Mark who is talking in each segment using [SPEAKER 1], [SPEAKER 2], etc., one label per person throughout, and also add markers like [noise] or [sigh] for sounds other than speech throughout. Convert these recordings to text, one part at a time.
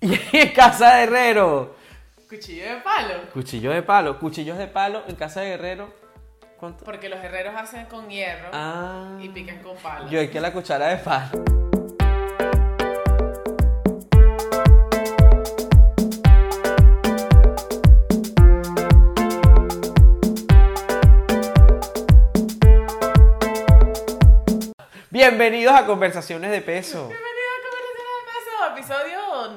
[SPEAKER 1] Y en casa de Herrero.
[SPEAKER 2] Cuchillo de palo.
[SPEAKER 1] Cuchillo de palo. Cuchillos de palo en casa de Guerrero. ¿Cuánto?
[SPEAKER 2] Porque los herreros hacen con hierro
[SPEAKER 1] Ah.
[SPEAKER 2] y pican con palo.
[SPEAKER 1] Yo hay que la cuchara de palo. Bienvenidos a Conversaciones de Peso.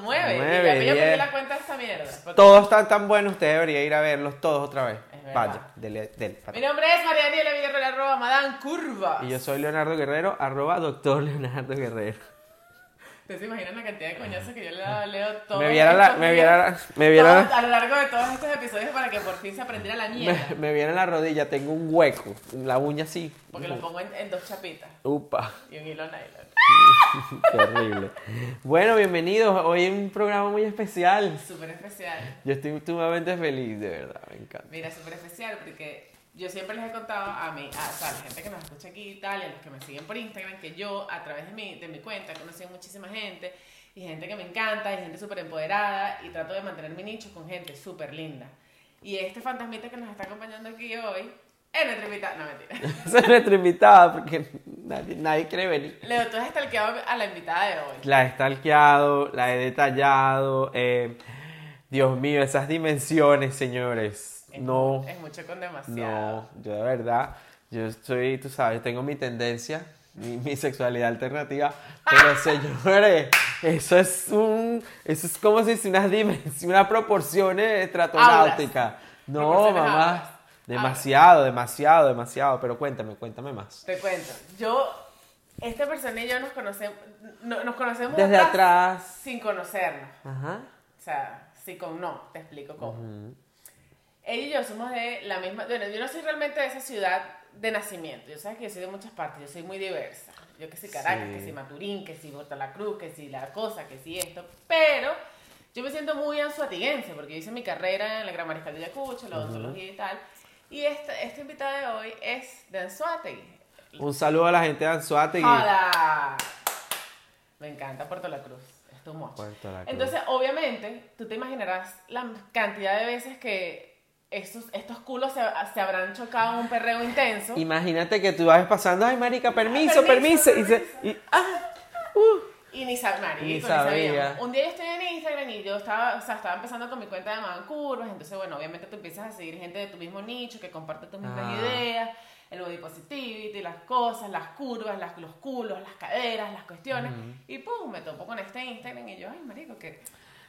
[SPEAKER 2] Peso, episodio 9.
[SPEAKER 1] Nueve,
[SPEAKER 2] ya que yo perdí
[SPEAKER 1] diez.
[SPEAKER 2] la cuenta de esta mierda. Porque-
[SPEAKER 1] Todos están tan buenos, usted debería ir a verlos todos otra vez. Vaya, dele, dele,
[SPEAKER 2] Mi nombre es María Daniela Villarreal, arroba Madame Curva.
[SPEAKER 1] Y yo soy Leonardo Guerrero, arroba doctor Leonardo Guerrero.
[SPEAKER 2] ¿Ustedes se imaginan la cantidad de coñazos que yo le daba a Leo todo
[SPEAKER 1] Me viera la, me viera la, me viera
[SPEAKER 2] a lo largo de todos estos episodios para que por fin se aprendiera la mierda.
[SPEAKER 1] me, me viera en la rodilla, tengo un hueco, la uña así.
[SPEAKER 2] Porque lo pongo en, en dos chapitas
[SPEAKER 1] Upa,
[SPEAKER 2] y un hilo nylon. [laughs]
[SPEAKER 1] qué horrible. Bueno, bienvenidos. Hoy es un programa muy especial.
[SPEAKER 2] Súper especial.
[SPEAKER 1] Yo estoy sumamente feliz, de verdad, me encanta.
[SPEAKER 2] Mira, súper especial porque yo siempre les he contado a mí, a, o sea, a la gente que nos escucha aquí y tal, y a los que me siguen por Instagram, que yo a través de mi, de mi cuenta he conocido muchísima gente, y gente que me encanta, y gente súper empoderada, y trato de mantener mi nicho con gente súper linda. Y este fantasmita que nos está acompañando aquí hoy es nuestro invitado, no mentira. [laughs]
[SPEAKER 1] Soy nuestra invitada porque nadie, nadie quiere venir.
[SPEAKER 2] Leo, tú has stalkeado a la invitada de hoy.
[SPEAKER 1] La he stalkeado, la he detallado. eh, Dios mío, esas dimensiones, señores.
[SPEAKER 2] Es
[SPEAKER 1] No.
[SPEAKER 2] Es mucho con demasiado.
[SPEAKER 1] No, yo de verdad, yo estoy, tú sabes, tengo mi tendencia, mi, mi sexualidad alternativa, pero [laughs] señores, eso es un, eso es como si unas dimensiones, unas proporciones estratonáuticas. No, mamá,
[SPEAKER 2] aulas.
[SPEAKER 1] demasiado, demasiado, demasiado, pero cuéntame, cuéntame más.
[SPEAKER 2] Te cuento. Yo, esta persona y yo nos conocemos, no- nos conocemos
[SPEAKER 1] Desde atrás.
[SPEAKER 2] sin conocernos.
[SPEAKER 1] Ajá.
[SPEAKER 2] O sea, sí con no, te explico cómo. Ella y yo somos de la misma, bueno, yo no soy realmente de esa ciudad de nacimiento, yo sabes que yo soy de muchas partes, yo soy muy diversa. Yo que si Caracas,
[SPEAKER 1] Sí.
[SPEAKER 2] que si Maturín, que si Bota la Cruz, que si la cosa, que si esto, pero yo me siento muy anzuatiguense porque yo hice mi carrera en la Gran Mariscal de Ayacucho, la odontología y tal. Y esta, esta invitada de hoy es de Anzuategui.
[SPEAKER 1] Un saludo a la gente de Anzuategui.
[SPEAKER 2] ¡Hola! Me encanta Puerto La Cruz. Es tu mocho.
[SPEAKER 1] Puerto La Cruz.
[SPEAKER 2] Entonces, obviamente, tú te imaginarás la cantidad de veces que estos, estos culos se, se habrán chocado en un perreo intenso.
[SPEAKER 1] Imagínate que tú vas pasando, ay marica, permiso,
[SPEAKER 2] Permiso,
[SPEAKER 1] permiso, y, se- y- ah, uh.
[SPEAKER 2] Y ni, sab- marico,
[SPEAKER 1] Ni
[SPEAKER 2] ni
[SPEAKER 1] sabía.
[SPEAKER 2] Un día yo estoy en Instagram y yo estaba, o sea, estaba empezando con mi cuenta de Magan Curvas, entonces, bueno, obviamente tú empiezas a seguir gente de tu mismo nicho que comparte tus mismas
[SPEAKER 1] Ah.
[SPEAKER 2] ideas, el body positivity, las cosas, las curvas, las, los culos, las caderas, las cuestiones, y pum, me topo con este Instagram y yo, ay, marico, que...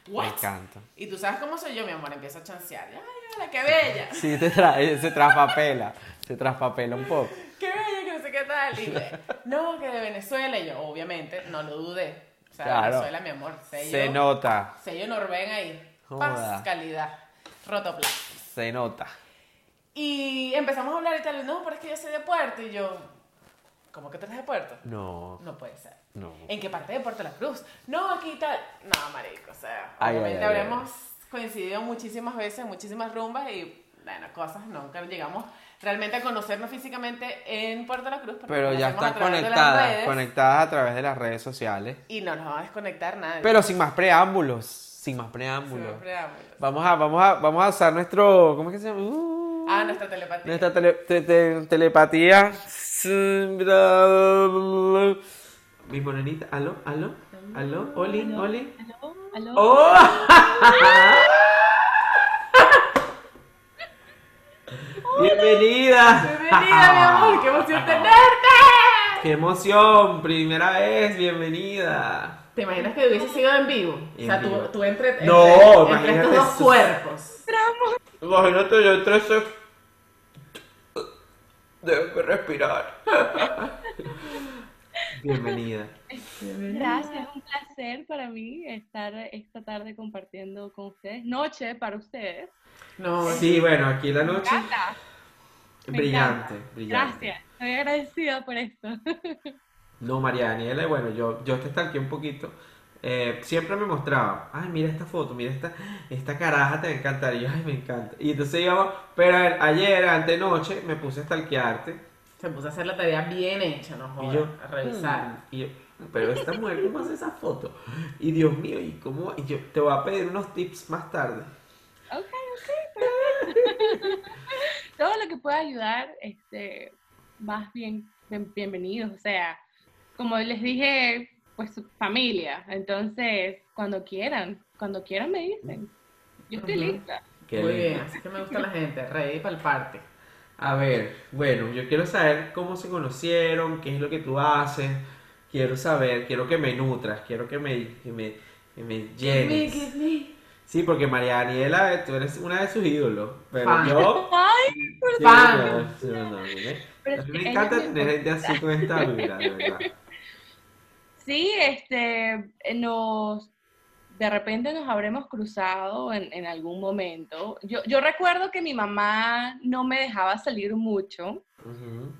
[SPEAKER 1] Me encanta.
[SPEAKER 2] Y tú sabes cómo soy yo, mi amor, empiezo a chancear. Ay, hola, qué bella.
[SPEAKER 1] Sí, te trae, se traspapela, se traspapela un poco.
[SPEAKER 2] qué bella, que no sé qué tal. Y eh, no, que de Venezuela. Y yo, obviamente, no lo dudé. O sea,
[SPEAKER 1] Claro.
[SPEAKER 2] Venezuela, mi amor. Sello,
[SPEAKER 1] Se nota,
[SPEAKER 2] sello Norben ahí. Paz, calidad. Rotoplas.
[SPEAKER 1] se nota.
[SPEAKER 2] Y empezamos a hablar y tal. No, pero es que yo soy de Puerto. Y yo, ¿cómo que tú eres de Puerto?
[SPEAKER 1] No,
[SPEAKER 2] No puede ser.
[SPEAKER 1] no.
[SPEAKER 2] ¿En qué parte de Puerto La Cruz? No, aquí tal. No, marico, o sea,
[SPEAKER 1] Ay,
[SPEAKER 2] obviamente
[SPEAKER 1] ay, ay,
[SPEAKER 2] habremos coincidido muchísimas veces, muchísimas rumbas y, bueno, cosas, nunca llegamos realmente a conocernos físicamente en Puerto La Cruz.
[SPEAKER 1] Pero ya están conectadas, conectadas a través de las redes sociales.
[SPEAKER 2] Y no nos va a desconectar nadie.
[SPEAKER 1] Pero sin más preámbulos, sin más
[SPEAKER 2] Sin
[SPEAKER 1] preámbulos.
[SPEAKER 2] preámbulos.
[SPEAKER 1] Vamos a, vamos a, vamos a usar nuestro, ¿cómo es que se llama? Uh,
[SPEAKER 2] Ah, nuestra telepatía.
[SPEAKER 1] nuestra tele- te- te- telepatía. Mi morenita, aló, aló, aló, Oli, Oli.
[SPEAKER 3] ¿Aló? ¿Aló?
[SPEAKER 1] ¡Oh! [laughs] ¡Bienvenida!
[SPEAKER 2] Bienvenida, mi amor, qué emoción tenerte.
[SPEAKER 1] ¡Qué emoción! Primera vez, bienvenida.
[SPEAKER 2] ¿Te imaginas que hubiese sido en vivo?
[SPEAKER 1] En
[SPEAKER 2] o sea, tú,
[SPEAKER 1] vivo.
[SPEAKER 2] tú entre, entre,
[SPEAKER 1] No,
[SPEAKER 2] entre
[SPEAKER 1] imagínate
[SPEAKER 2] estos dos cuerpos.
[SPEAKER 1] Imagínate yo entre ese... Debo respirar. [laughs] Bienvenida.
[SPEAKER 3] Gracias, es un placer para mí estar esta tarde compartiendo con ustedes. Noche para ustedes.
[SPEAKER 2] No,
[SPEAKER 1] Sí, bueno, aquí la noche
[SPEAKER 3] me
[SPEAKER 1] brillante, brillante.
[SPEAKER 3] Gracias, estoy agradecida por esto. [laughs]
[SPEAKER 1] No, María Daniela, y bueno, yo, yo te estanqué un poquito. Eh, siempre me mostraba, ay, mira esta foto, mira esta, esta caraja, te va a encantar. Y yo, ay, me encanta. Y entonces íbamos, pero ayer, antenoche, me puse a stalkearte.
[SPEAKER 2] Se puso a hacer la tarea bien hecha, no
[SPEAKER 1] Y
[SPEAKER 2] jodas,
[SPEAKER 1] yo,
[SPEAKER 2] a revisar.
[SPEAKER 1] mm, y yo, pero esta mujer, ¿cómo hace esa foto? Y Dios mío, ¿y cómo? Y yo te voy a pedir unos tips más tarde.
[SPEAKER 3] Ok, ok, perfecto. [laughs] Todo lo que pueda ayudar, este, más bien, bien- bienvenidos. O sea, como les dije, pues su familia. Entonces, cuando quieran, cuando quieran me dicen. Yo estoy
[SPEAKER 2] Ujú.
[SPEAKER 3] lista.
[SPEAKER 1] Qué
[SPEAKER 2] Muy bien, así que me gusta la gente, reír para el parte.
[SPEAKER 1] A ver, bueno, yo quiero saber cómo se conocieron, qué es lo que tú haces. Quiero saber, quiero que me nutras, quiero que me, que me, que me llenes. Sí, porque María Daniela, tú eres una de sus ídolos, pero
[SPEAKER 2] Fan.
[SPEAKER 1] yo...
[SPEAKER 3] Ay,
[SPEAKER 1] Sí,
[SPEAKER 2] Fan.
[SPEAKER 1] no, sí, no, no, ¿eh?
[SPEAKER 3] Pero es que
[SPEAKER 1] me encanta
[SPEAKER 3] me
[SPEAKER 1] tener gente así con esta vibra, de verdad.
[SPEAKER 3] Sí, este, eh, nos, de repente nos habremos cruzado en, en algún momento. Yo, yo recuerdo que mi mamá no me dejaba salir mucho.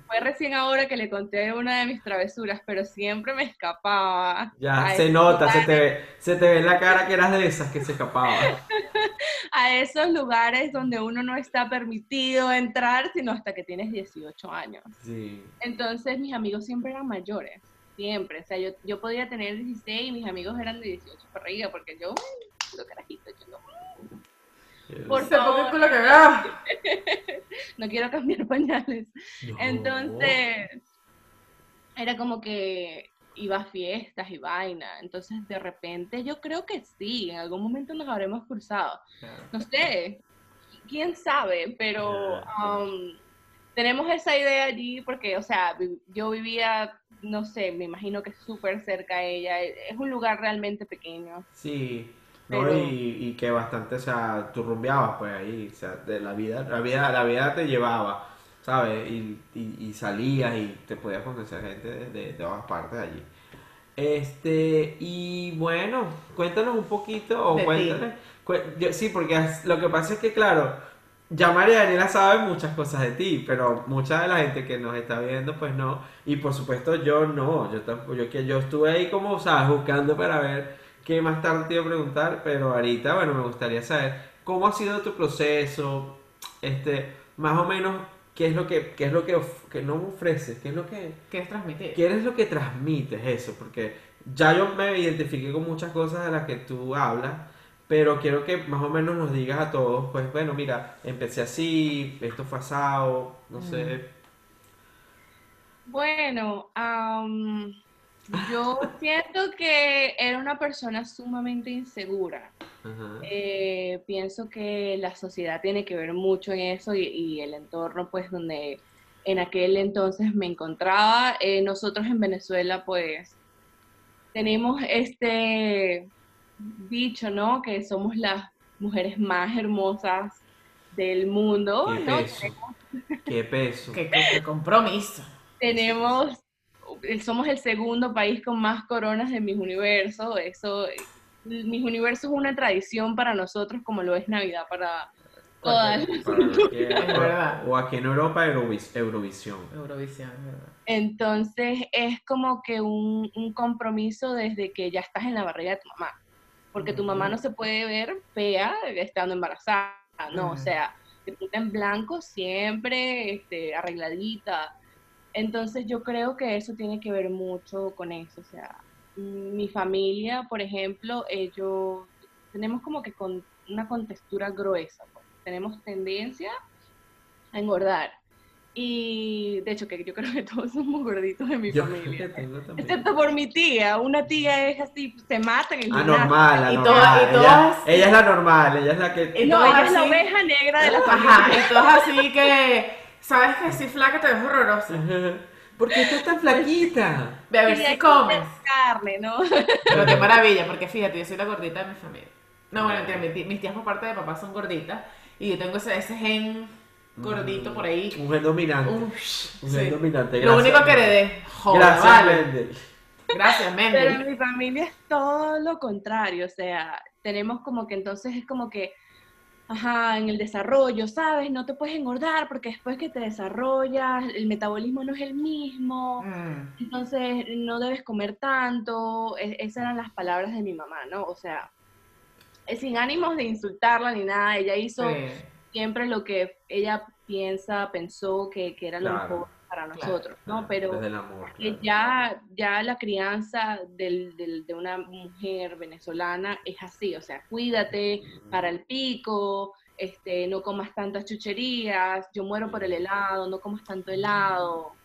[SPEAKER 3] Fue recién ahora que le conté una de mis travesuras, pero siempre me escapaba.
[SPEAKER 1] Ya, se nota, se te, ve, se te ve en la cara que eras de esas que se escapaba. [laughs]
[SPEAKER 3] A esos lugares donde uno no está permitido entrar, sino hasta que tienes 18 años.
[SPEAKER 1] Sí.
[SPEAKER 3] Entonces mis amigos siempre eran mayores, siempre. O sea, yo, yo podía tener 16 y mis amigos eron de 18 para arriba, porque yo, mm, lo carajito, yo no, Por favor. [laughs] no quiero cambiar [laughs] pañales.
[SPEAKER 1] No.
[SPEAKER 3] Entonces, era como que iba a fiestas y vaina. Entonces, de repente, yo creo que sí, en algún momento nos habremos cruzado. No sé, quién sabe, pero um, tenemos esa idea allí porque, o sea, yo vivía, no sé, me imagino que súper cerca a ella. Es un lugar realmente pequeño.
[SPEAKER 1] Sí, no,
[SPEAKER 3] Pero-
[SPEAKER 1] y, y que bastante, o sea, tú rumbeabas pues ahí, o sea, de la vida, la vida, la vida te llevaba, ¿sabes? Y, y, y salías y te podías conocer gente de, de, de todas partes allí. Este, y bueno, cuéntanos un poquito, o cuéntame, cu- yo- sí, porque lo que pasa es que, claro, ya María Daniela sabe muchas cosas de ti, pero mucha de la gente que nos está viendo, pues no, y por supuesto yo no, yo tampoco, yo que yo estuve ahí como, sabes, buscando para ver qué más tarde te iba a preguntar, pero ahorita, bueno, me gustaría saber cómo ha sido tu proceso, este, más o menos, qué es lo que, qué es lo que, que no ofreces, qué es lo que,
[SPEAKER 2] ¿Quieres transmitir?
[SPEAKER 1] qué es lo que transmites eso, porque ya yo me identifiqué con muchas cosas de las que tú hablas, pero quiero que más o menos nos digas a todos, pues bueno, mira, empecé así, esto fue asado, no sé.
[SPEAKER 3] Bueno, am, yo [laughs] siento que era una persona sumamente insegura. Eh, pienso que la sociedad tiene que ver mucho en eso y, y el entorno, pues, donde en aquel entonces me encontraba. Eh, nosotros en Venezuela, pues, tenemos este dicho, ¿no? Que somos las mujeres más hermosas del mundo,
[SPEAKER 1] Qué
[SPEAKER 3] ¿no?
[SPEAKER 1] peso, qué peso.
[SPEAKER 2] ¿Qué, qué- qué compromiso?
[SPEAKER 3] Tenemos, somos el segundo país con más coronas de Miss Universo. Eso, Miss Universo es una tradición para nosotros como lo es Navidad para todas.
[SPEAKER 1] O aquí en Europa, Eurovis- Eurovisión.
[SPEAKER 2] Eurovisión, verdad.
[SPEAKER 3] Entonces es como que un, un compromiso desde que ya estás en la barriga de tu mamá. Porque tu mamá no se puede ver fea estando embarazada, ¿no? O
[SPEAKER 2] Ujú.
[SPEAKER 3] sea, te pinta en blanco siempre, este, arregladita. Entonces yo creo que eso tiene que ver mucho con eso. O sea, mi familia, por ejemplo, ellos tenemos como que con una contextura gruesa. pues. Tenemos tendencia a engordar. Y de hecho que yo creo que todos somos gorditos en mi
[SPEAKER 1] Yo
[SPEAKER 3] familia. Excepto por mi tía. Una tía es así, se mata en el gimnasio.
[SPEAKER 1] Anormal,
[SPEAKER 2] Y
[SPEAKER 1] anormal.
[SPEAKER 2] todas- y
[SPEAKER 1] ella,
[SPEAKER 2] todas-
[SPEAKER 1] ella es la normal, ella es la que...
[SPEAKER 2] Y
[SPEAKER 3] No, ella es la oveja negra de la familia.
[SPEAKER 2] Ajá, y todas así que, ¿sabes que si flaca te ves horrorosa? [laughs]
[SPEAKER 1] ¿Por qué estás tan flaquita?
[SPEAKER 2] Ve a ver
[SPEAKER 3] Y
[SPEAKER 2] si comes.
[SPEAKER 3] es carne, ¿no?
[SPEAKER 2] Pero qué maravilla, porque fíjate, yo soy la gordita de mi familia. No, bueno, mis tías por parte de papá son gorditas. Y yo tengo ese, ese gen gordito por ahí.
[SPEAKER 1] Un gen dominante.
[SPEAKER 2] Un-
[SPEAKER 1] Un
[SPEAKER 2] sí.
[SPEAKER 1] gen dominante.
[SPEAKER 2] Lo único que heredé. Joder,
[SPEAKER 1] Gracias,
[SPEAKER 2] vale.
[SPEAKER 1] Mendel.
[SPEAKER 2] Gracias,
[SPEAKER 3] Pero
[SPEAKER 2] Mendel.
[SPEAKER 3] en mi familia es todo lo contrario. O sea, tenemos como que entonces es como que, ajá, en el desarrollo, ¿sabes? No te puedes engordar porque después que te desarrollas, el metabolismo no es el mismo.
[SPEAKER 2] Mm,
[SPEAKER 3] Entonces no debes comer tanto. E- esas eran las palabras de mi mamá, ¿no? O sea, sin ánimos de insultarla ni nada, ella hizo
[SPEAKER 2] sí.
[SPEAKER 3] Siempre lo que ella piensa, pensó que, que era lo
[SPEAKER 1] Claro.
[SPEAKER 3] mejor para
[SPEAKER 2] Claro,
[SPEAKER 3] nosotros, ¿no?
[SPEAKER 1] Claro,
[SPEAKER 3] Pero
[SPEAKER 1] desde el amor.
[SPEAKER 3] que
[SPEAKER 1] claro.
[SPEAKER 3] ya, ya la crianza del, del- de una mujer venezolana es así, o sea, cuídate para el pico, este, no comas tantas chucherías, yo muero por el helado, no comas tanto helado.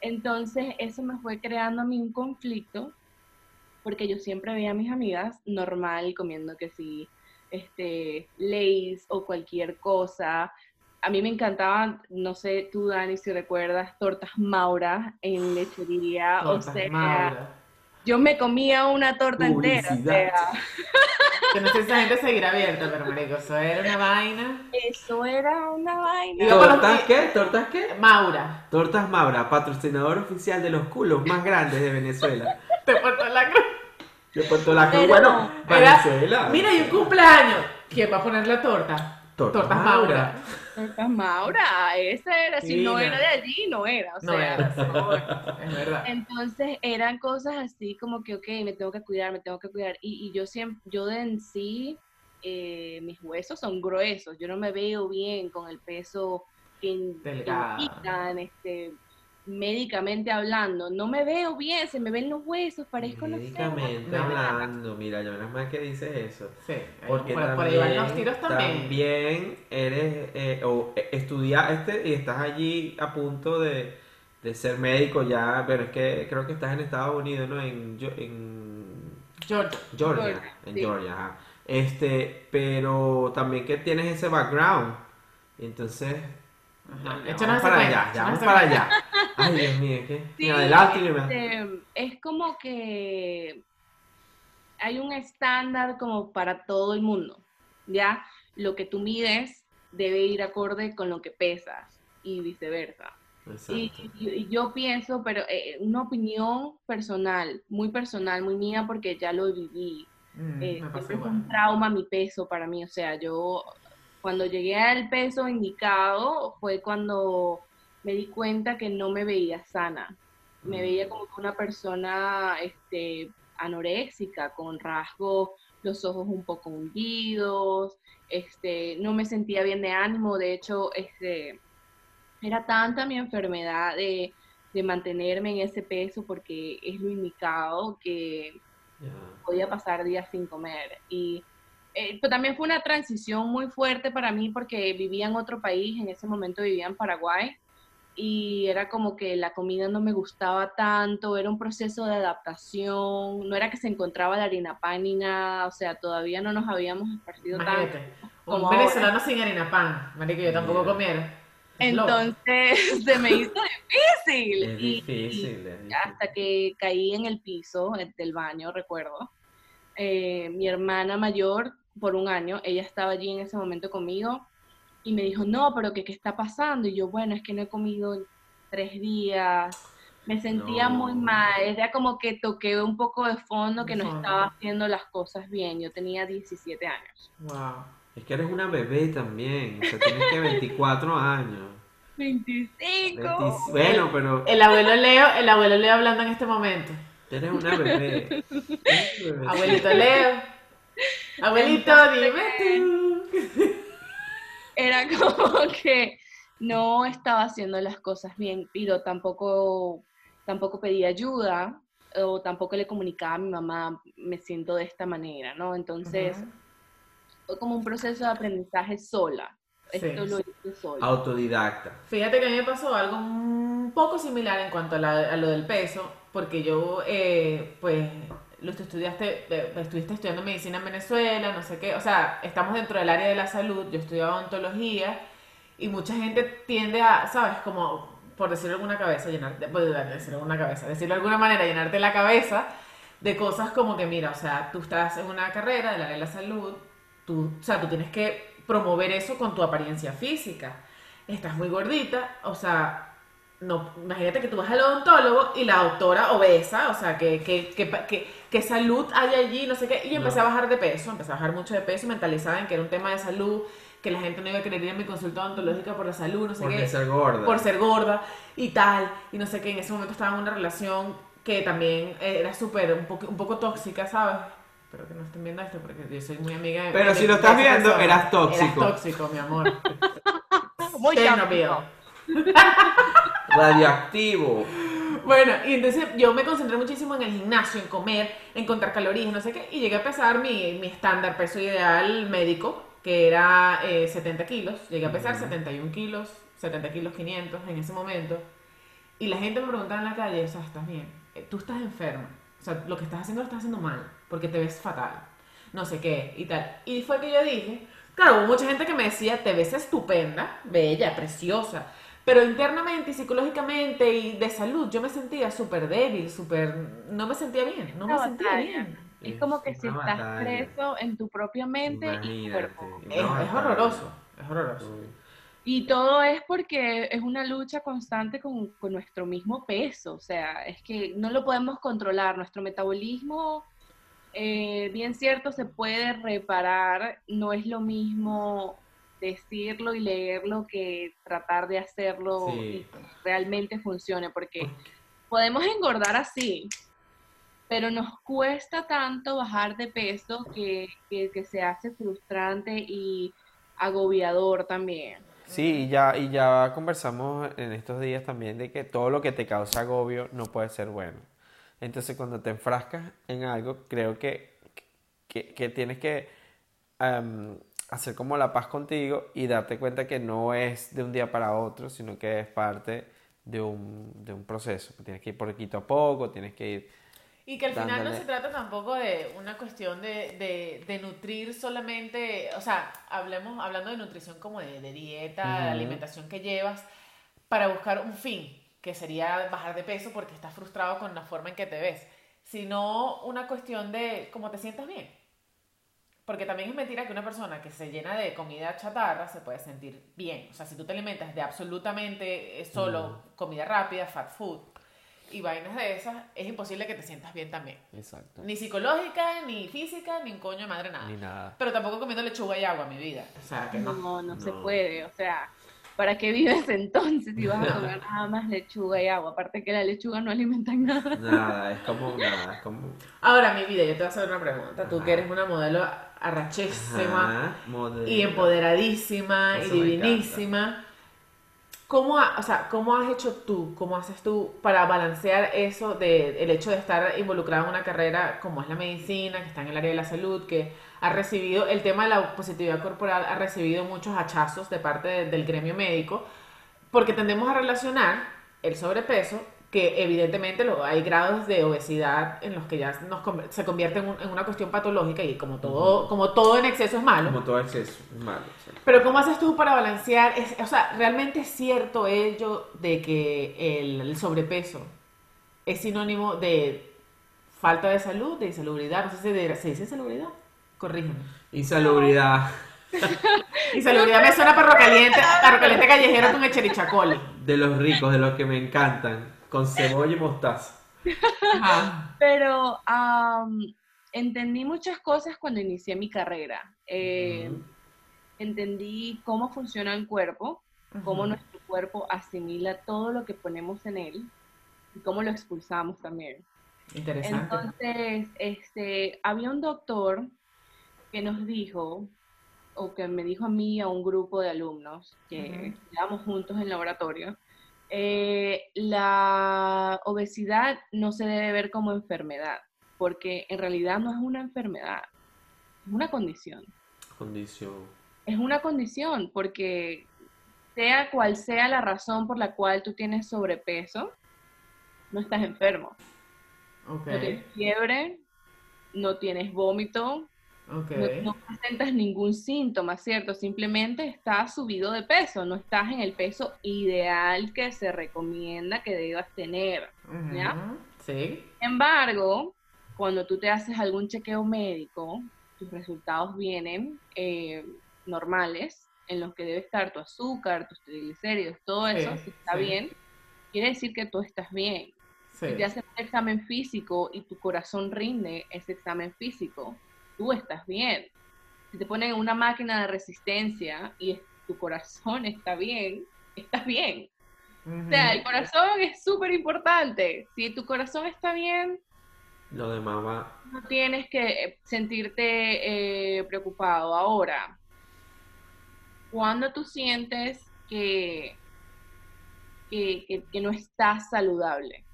[SPEAKER 3] Entonces eso me fue creando a mí un conflicto, porque yo siempre veía a mis amigas normal comiendo que sí, este, Lay's o cualquier cosa. A mí me encantaban, no sé tú Dani si recuerdas, tortas Maura en lechería,
[SPEAKER 2] Tortas
[SPEAKER 3] o sea,
[SPEAKER 2] Maura.
[SPEAKER 3] yo me comía una torta entera, o sea,
[SPEAKER 2] Que no sé si esa gente seguirá abierta, pero marico, eso era una vaina.
[SPEAKER 3] eso era una vaina.
[SPEAKER 1] ¿Tortas qué? ¿Tortas qué?
[SPEAKER 2] Maura.
[SPEAKER 1] Tortas Maura, patrocinador oficial de los culos más grandes de Venezuela. [laughs]
[SPEAKER 2] Te Puerto La Cruz.
[SPEAKER 1] De Puerto La Cruz, bueno,
[SPEAKER 2] Era-
[SPEAKER 1] Venezuela.
[SPEAKER 2] Mira, hay un cumpleaños. ¿Quién va a poner la torta?
[SPEAKER 1] Tortas
[SPEAKER 2] Tortas
[SPEAKER 1] Maura.
[SPEAKER 2] Maura.
[SPEAKER 3] Tortas Maura, esa era, si no era de allí, no era, o
[SPEAKER 2] No
[SPEAKER 3] sea,
[SPEAKER 2] era. [laughs] Es verdad.
[SPEAKER 3] Entonces eran cosas así como que, ok, me tengo que cuidar, me tengo que cuidar. Y, y yo siempre, yo de en sí, eh, mis huesos son gruesos. Yo no me veo bien con el peso que, que indican, este, médicamente hablando. No me veo bien, se me ven los huesos, parezco no sé.
[SPEAKER 1] Médicamente
[SPEAKER 2] No.
[SPEAKER 1] hablando, mira, yo menos mal que dices eso.
[SPEAKER 2] Sí.
[SPEAKER 1] Porque
[SPEAKER 2] por, por
[SPEAKER 1] también,
[SPEAKER 2] ahí van los tiros también.
[SPEAKER 1] también eres, eh, o eh, estudiaste y estás allí a punto de, de ser médico ya, pero es que creo que estás en Estados Unidos, ¿no? En, en. Georgia,
[SPEAKER 3] Georgia,
[SPEAKER 1] en
[SPEAKER 3] sí.
[SPEAKER 1] Georgia, ajá. Este, pero también que tienes ese background. Entonces,
[SPEAKER 2] Ajá.
[SPEAKER 1] ya, vamos
[SPEAKER 2] ese
[SPEAKER 1] para allá, ya vamos para allá. Ay, Dios mío, ¿qué?
[SPEAKER 3] Sí,
[SPEAKER 1] adelante, y me-
[SPEAKER 3] este, es como que hay un estándar como para todo el mundo, ¿ya? Lo que tú mides debe ir acorde con lo que pesas y viceversa. Y,
[SPEAKER 1] Exacto.
[SPEAKER 3] y- y yo pienso, pero eh, una opinión personal, muy personal, muy mía, porque ya lo viví.
[SPEAKER 2] Mm,
[SPEAKER 3] Eh,
[SPEAKER 2] me
[SPEAKER 3] siempre fue
[SPEAKER 2] igual.
[SPEAKER 3] un trauma mi peso para mí. O sea, yo cuando llegué al peso indicado fue cuando me di cuenta que no me veía sana. Me
[SPEAKER 1] Mm.
[SPEAKER 3] veía como una persona este, anoréxica, con rasgos, los ojos un poco hundidos, este, no me sentía bien de ánimo. De hecho, este, era tanta mi enfermedad de, de mantenerme en ese peso porque es lo indicado que podía pasar días sin comer. Y eh, pero también fue una transición muy fuerte para mí porque vivía en otro país, en ese momento vivía en Paraguay, y era como que la comida no me gustaba tanto, era un proceso de adaptación, no era que se encontraba la harina pan ni nada, o sea, todavía no nos habíamos esparcido tanto.
[SPEAKER 2] Imagínate. Un
[SPEAKER 3] como
[SPEAKER 2] venezolano sin harina pan. Marico, yo tampoco comiera.
[SPEAKER 3] Entonces [laughs] se me hizo difícil.
[SPEAKER 1] Es
[SPEAKER 3] y-
[SPEAKER 1] difícil, es difícil.
[SPEAKER 3] hasta que caí en el piso del baño, recuerdo. Eh, mi hermana mayor, por un año, ella estaba allí en ese momento conmigo y me dijo, no, pero ¿qué, qué está pasando? Y yo, bueno, es que no he comido en tres días, me sentía
[SPEAKER 1] No.
[SPEAKER 3] muy mal, era como que toqué un poco de fondo que no
[SPEAKER 2] Fondo.
[SPEAKER 3] estaba haciendo las cosas bien, yo tenía 17 años.
[SPEAKER 2] Wow.
[SPEAKER 1] Es que eres una bebé también, o sea, tienes que 24 años.
[SPEAKER 3] 25.
[SPEAKER 1] 20 Bueno, pero
[SPEAKER 2] El abuelo Leo, el abuelo Leo hablando en este momento.
[SPEAKER 1] eres una bebé. Eres una bebé.
[SPEAKER 2] Abuelito Leo. Abuelito, dime tú.
[SPEAKER 3] era como [laughs] que no estaba haciendo las cosas bien, pero tampoco, tampoco pedí ayuda o tampoco le comunicaba a mi mamá, me siento de esta manera, ¿no? Entonces
[SPEAKER 2] Ujú.
[SPEAKER 3] fue como un proceso de aprendizaje sola.
[SPEAKER 2] Sí,
[SPEAKER 3] Esto lo hice sola.
[SPEAKER 1] Autodidacta.
[SPEAKER 2] Fíjate que a mí me pasó algo un poco similar en cuanto a, la- a lo del peso, porque yo, eh, pues, lo tú estudiaste, eh, estuviste estudiando medicina en Venezuela, no sé qué, o sea, estamos dentro del área de la salud, yo estudiaba odontología, y mucha gente tiende a, ¿sabes? Como, por decirlo de alguna cabeza, llenarte, pues, decirlo de alguna cabeza, decirlo de alguna manera, llenarte la cabeza de cosas como que, mira, o sea, tú estás en una carrera del área de la salud, tú, o sea, tú tienes que promover eso con tu apariencia física. Estás muy gordita, o sea, no, imagínate que tú vas al odontólogo y la doctora obesa, o sea, que, que, que, que, que salud hay allí, no sé qué, y empecé
[SPEAKER 1] No.
[SPEAKER 2] a bajar de peso, empecé a bajar mucho de peso, mentalizada en que era un tema de salud, que la gente no iba a querer ir a mi consulta odontológica por la salud, no sé qué
[SPEAKER 1] ser gorda.
[SPEAKER 2] por ser gorda y tal, y no sé qué, en ese momento estaba en una relación que también era súper, un poco, un poco tóxica, ¿sabes? Espero que no estén viendo esto porque yo soy muy amiga de...
[SPEAKER 1] Pero
[SPEAKER 2] de-
[SPEAKER 1] si lo estás viendo,
[SPEAKER 2] persona.
[SPEAKER 1] eras tóxico.
[SPEAKER 2] Eras tóxico, mi amor. [laughs]
[SPEAKER 3] Muy
[SPEAKER 2] Chernobyl.
[SPEAKER 3] tóxico. [laughs]
[SPEAKER 1] Radioactivo.
[SPEAKER 2] Bueno, y entonces yo me concentré muchísimo en el gimnasio, en comer, en contar calorías, no sé qué, y llegué a pesar mi, mi estándar peso ideal médico, que era eh, 70 kilos. Llegué a pesar 71 kilos, 70 kilos 500 en ese momento. Y la gente me preguntaba en la calle, o sea, ¿estás bien? Eh, Tú estás enferma. O sea, lo que estás haciendo lo estás haciendo mal, porque te ves fatal. No sé qué, y tal. Y fue que yo dije, claro, hubo mucha gente que me decía, te ves estupenda, bella, preciosa. Pero internamente y psicológicamente y de salud yo me sentía súper débil, súper... No me sentía bien, no me sentía
[SPEAKER 3] batalla.
[SPEAKER 2] bien.
[SPEAKER 3] Es
[SPEAKER 1] Es
[SPEAKER 3] como que si estás
[SPEAKER 1] batalla.
[SPEAKER 3] preso en tu propia mente y cuerpo.
[SPEAKER 2] Es, es horroroso, es horroroso.
[SPEAKER 3] Y todo es porque es una lucha constante con, con nuestro mismo peso. O sea, es que no lo podemos controlar. Nuestro metabolismo, eh, bien cierto, se puede reparar. No es lo mismo decirlo y leerlo que tratar de hacerlo
[SPEAKER 1] Sí.
[SPEAKER 3] y que realmente funcione. Porque podemos engordar así, pero nos cuesta tanto bajar de peso que, que, que se hace frustrante y agobiador también.
[SPEAKER 1] Sí, y ya, y ya conversamos en estos días también de que todo lo que te causa agobio no puede ser bueno. Entonces, cuando te enfrascas en algo, creo que, que, que tienes que em, hacer como la paz contigo y darte cuenta que no es de un día para otro, sino que es parte de un, de un proceso. que Tienes que ir poquito a poco, tienes que ir...
[SPEAKER 2] Y que al final no se trata tampoco de una cuestión de, de, de nutrir solamente, o sea, hablemos, hablando de nutrición como de, de dieta, de
[SPEAKER 1] Ujú.
[SPEAKER 2] alimentación que llevas, para buscar un fin, que sería bajar de peso porque estás frustrado con la forma en que te ves, sino una cuestión de cómo te sientas bien. Porque también es mentira que una persona que se llena de comida chatarra se puede sentir bien. O sea, si tú te alimentas de absolutamente eh, solo comida rápida, fat food y vainas de esas, es imposible que te sientas bien también.
[SPEAKER 1] Exacto.
[SPEAKER 2] Ni psicológica, ni física, ni un coño de madre nada.
[SPEAKER 1] Ni nada.
[SPEAKER 2] Pero tampoco comiendo lechuga y agua, mi vida. O sea, que no.
[SPEAKER 3] No, no, se puede. O sea, ¿para qué vives [laughs] entonces si vas a comer nada más lechuga y agua? Aparte que la lechuga no alimenta en nada.
[SPEAKER 1] Nada, es como nada, es como...
[SPEAKER 2] Ahora, mi vida, yo te voy a hacer una pregunta. Tú que eres una modelo
[SPEAKER 1] Ajá, modelo.
[SPEAKER 2] y empoderadísima
[SPEAKER 1] Eso
[SPEAKER 2] y divinísima. ¿Cómo, ha- o sea, ¿Cómo has hecho tú, cómo haces tú para balancear eso de el hecho de estar involucrado en una carrera como es la medicina, que está en el área de la salud, que ha recibido, el tema de la positividad corporal ha recibido muchos hachazos de parte de- del gremio médico, porque tendemos a relacionar el sobrepeso, que evidentemente lo, hay grados de obesidad en los que ya nos, se convierte en, un- en una cuestión patológica y como todo, como todo en exceso es malo.
[SPEAKER 1] Como todo exceso, es malo.
[SPEAKER 2] Pero ¿cómo haces tú para balancear? Es- o sea, ¿realmente es cierto ello de que el, el sobrepeso es sinónimo de falta de salud, de insalubridad? No sé si de- se dice insalubridad. Corrígeme.
[SPEAKER 1] Insalubridad [laughs]
[SPEAKER 2] Insalubridad me suena perro caliente, perro caliente callejero con echerichacoli.
[SPEAKER 1] de los ricos, de los que me encantan, con cebolla y mostaza.
[SPEAKER 2] Ajá.
[SPEAKER 3] Pero am, entendí muchas cosas cuando inicié mi carrera. Eh. Entendí cómo funciona el cuerpo, cómo nuestro cuerpo asimila todo lo que ponemos en él y cómo lo expulsamos también.
[SPEAKER 2] Interesante.
[SPEAKER 3] Entonces, este, había un doctor que nos dijo, o que me dijo a mí y a un grupo de alumnos que
[SPEAKER 2] Ujú.
[SPEAKER 3] estudiábamos juntos en laboratorio, eh, la obesidad no se debe ver como enfermedad, porque en realidad no es una enfermedad, es una condición.
[SPEAKER 1] Condición.
[SPEAKER 3] Es una condición, porque sea cual sea la razón por la cual tú tienes sobrepeso, no estás enfermo.
[SPEAKER 2] Ok,
[SPEAKER 3] No tienes fiebre, no tienes vómito,
[SPEAKER 2] ok.
[SPEAKER 3] no, no presentas ningún síntoma, ¿cierto? Simplemente estás subido de peso, no estás en el peso ideal que se recomienda que debas tener.
[SPEAKER 2] Sí.
[SPEAKER 3] Sin embargo, cuando tú te haces algún chequeo médico, tus resultados vienen eh, normales, en los que debe estar tu azúcar, tus triglicéridos, todo
[SPEAKER 2] Sí,
[SPEAKER 3] eso, si está
[SPEAKER 2] sí.
[SPEAKER 3] bien, quiere decir que tú estás bien.
[SPEAKER 2] Sí.
[SPEAKER 3] Si te hacen un examen físico y tu corazón rinde ese examen físico, tú estás bien. Si te ponen una máquina de resistencia y tu corazón está bien, estás bien. O sea, el corazón es súper importante. Si tu corazón está bien,
[SPEAKER 1] Lo
[SPEAKER 3] no tienes que eh, sentirte eh, preocupado. Ahora, cuando tú sientes que que, que, que no estás saludable,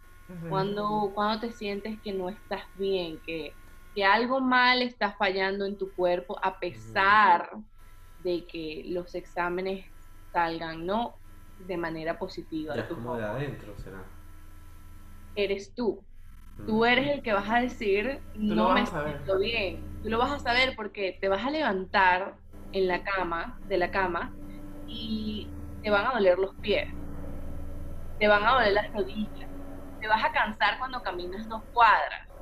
[SPEAKER 3] cuando, cuando te sientes que no estás bien, que, que algo mal está fallando en tu cuerpo a pesar de que los exámenes salgan no de manera positiva.
[SPEAKER 1] Ya es como de adentro, será.
[SPEAKER 3] Eres tú. Tú eres el que vas a decir, no me siento bien. Tú lo vas a saber porque te vas a levantar en la cama, de la cama, y te van a doler los pies. Te van a doler las rodillas. Te vas a cansar cuando caminas dos cuadras.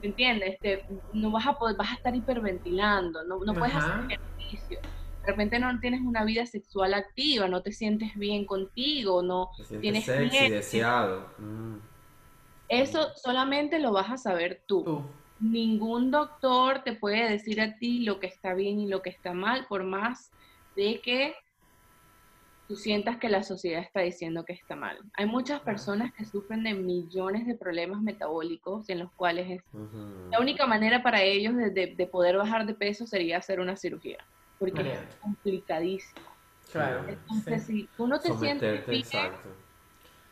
[SPEAKER 3] ¿Me entiendes? Te, no vas a poder, vas a estar hiperventilando, no, no puedes hacer ejercicio. De repente no tienes una vida sexual activa, no te sientes bien contigo, no tienes
[SPEAKER 1] sexy, deseado. Mm.
[SPEAKER 3] Eso solamente lo vas a saber tú. Ningún doctor te puede decir a ti lo que está bien y lo que está mal, por más de que tú sientas que la sociedad está diciendo que está mal. Hay muchas personas que sufren de millones de problemas metabólicos en los cuales es, la única manera para ellos de, poder bajar de peso sería hacer una cirugía, porque es complicadísimo. Entonces, si tú no te sientes bien,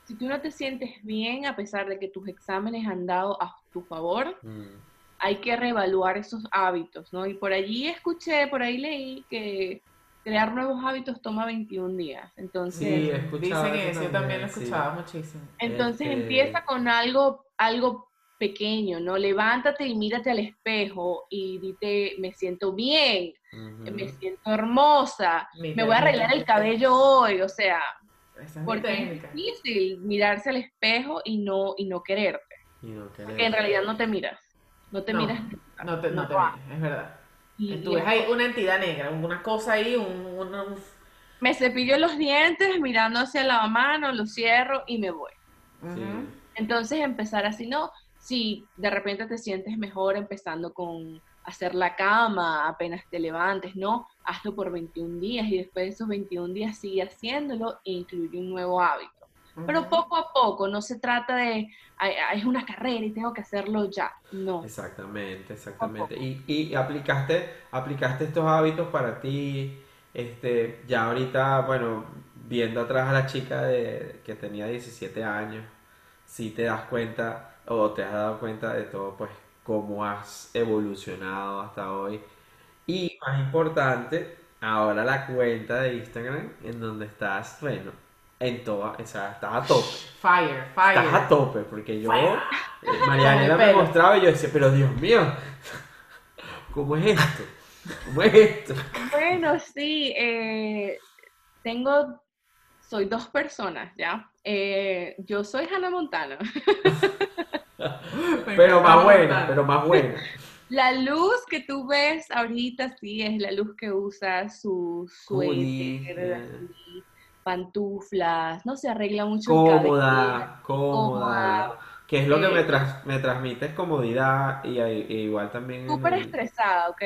[SPEAKER 3] si tú no te sientes bien a pesar de que tus exámenes han dado a tu favor, mm. hay que reevaluar esos hábitos, ¿no? Y por allí escuché, por ahí leí que crear nuevos hábitos toma 21 días. Entonces,
[SPEAKER 2] sí, dicen eso, yo también lo escuchaba muchísimo.
[SPEAKER 3] Entonces este empieza con algo, algo pequeño, ¿no? Levántate y mírate al espejo y dite, me siento bien, me siento hermosa, me voy a arreglar el cabello hoy, o sea, porque es difícil mirarse al espejo y no, y no quererte. Porque en realidad no te miras. No te miras.
[SPEAKER 2] No te, no te miras, es verdad. Y, tú ves ahí una entidad negra, una cosa ahí, un,
[SPEAKER 3] Me cepillo los dientes mirando hacia la mano, lo cierro y me voy. Entonces empezar así, no, si de repente te sientes mejor empezando con hacer la cama apenas te levantes, no, hazlo por 21 días y después de esos 21 días sigue haciéndolo e incluye un nuevo hábito. Pero poco a poco, no se trata de, es una carrera y tengo que hacerlo ya, no.
[SPEAKER 1] Exactamente, exactamente. Y, y, aplicaste, aplicaste estos hábitos para ti, este, ya ahorita, bueno, viendo atrás a la chica de, que tenía 17 años, si te das cuenta o te has dado cuenta de todo, pues cómo has evolucionado hasta hoy. Y más importante, ahora la cuenta de Instagram en donde estás, bueno, en toda, o sea, estás a tope.
[SPEAKER 2] Fire, fire.
[SPEAKER 1] Estás a tope, porque yo, eh, Marianela [laughs] me mostraba y yo decía, pero Dios mío, [laughs] ¿cómo es esto? ¿Cómo es esto?
[SPEAKER 3] Bueno, sí, eh, tengo, soy dos personas, ¿ya? Eh, yo soy Hannah Montana. [laughs]
[SPEAKER 1] pero más buena, pero más buena.
[SPEAKER 3] La luz que tú ves ahorita sí es la luz que usa su suéter, pantuflas, no se arregla mucho.
[SPEAKER 1] Cómoda, cómoda, Que es lo que me, eh, me transmite es comodidad y, igual también.
[SPEAKER 3] Súper estresada, ok.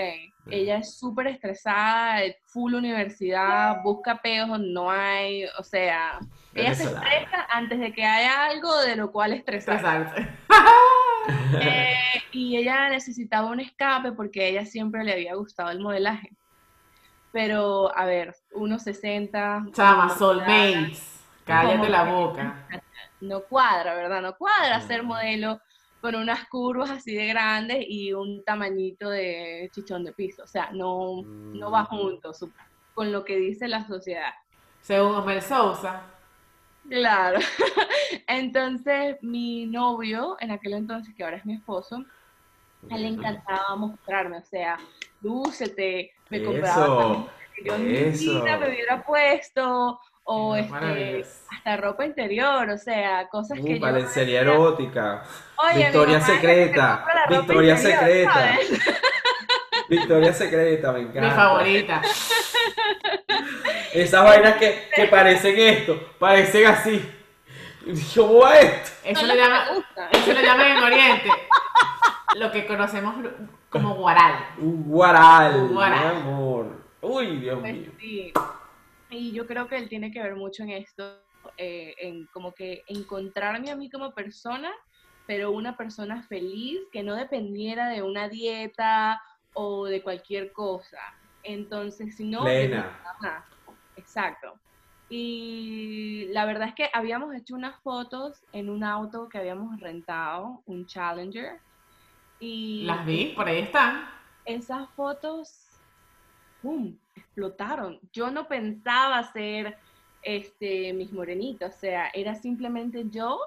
[SPEAKER 3] Ella es súper estresada, full universidad, busca peos donde no hay, o sea, ella se estresa antes de que haya algo de lo cual estresarse. eh, y ella necesitaba un escape porque a ella siempre le había gustado el modelaje. Pero, a ver, 1,60.
[SPEAKER 2] Chama, soulmates. Cállate la boca.
[SPEAKER 3] No cuadra, ¿verdad? No cuadra ser modelo con unas curvas así de grandes y un tamañito de chichón de piso. O sea, no, no va mm. junto con lo que dice la sociedad.
[SPEAKER 2] Según Omar Sousa.
[SPEAKER 3] Claro. [laughs] entonces, mi novio, en aquel entonces, que ahora es mi esposo, a él le encantaba mostrarme, o sea, lúcete, me compraba que yo ni me hubiera puesto, o este, hasta ropa interior, o sea, cosas uh, que
[SPEAKER 1] yo... Valenciaría erótica, Victoria Secreta, Victoria Secreta. [laughs] Victoria Secreta, me encanta.
[SPEAKER 2] Mi favorita. [laughs]
[SPEAKER 1] Esas vainas que, que [laughs] parecen esto, parecen así. ¿Cómo va esto?
[SPEAKER 2] Eso, lo, llama, eso lo llaman en Oriente lo que conocemos como guaral.
[SPEAKER 1] Un guaral, Un guaral. Mi amor. Uy, Dios pues mío. Sí.
[SPEAKER 3] Y yo creo que él tiene que ver mucho en esto, eh, en como que encontrarme a mí como persona, pero una persona feliz que no dependiera de una dieta o de cualquier cosa. Entonces, si no...
[SPEAKER 1] Plena.
[SPEAKER 3] Exacto. Y la verdad es que habíamos hecho unas fotos en un auto que habíamos rentado, un Challenger. Y
[SPEAKER 2] Las vi, por ahí están.
[SPEAKER 3] esas fotos, ¡pum! explotaron. Yo no pensaba ser este, mis morenitas, o sea, era simplemente yo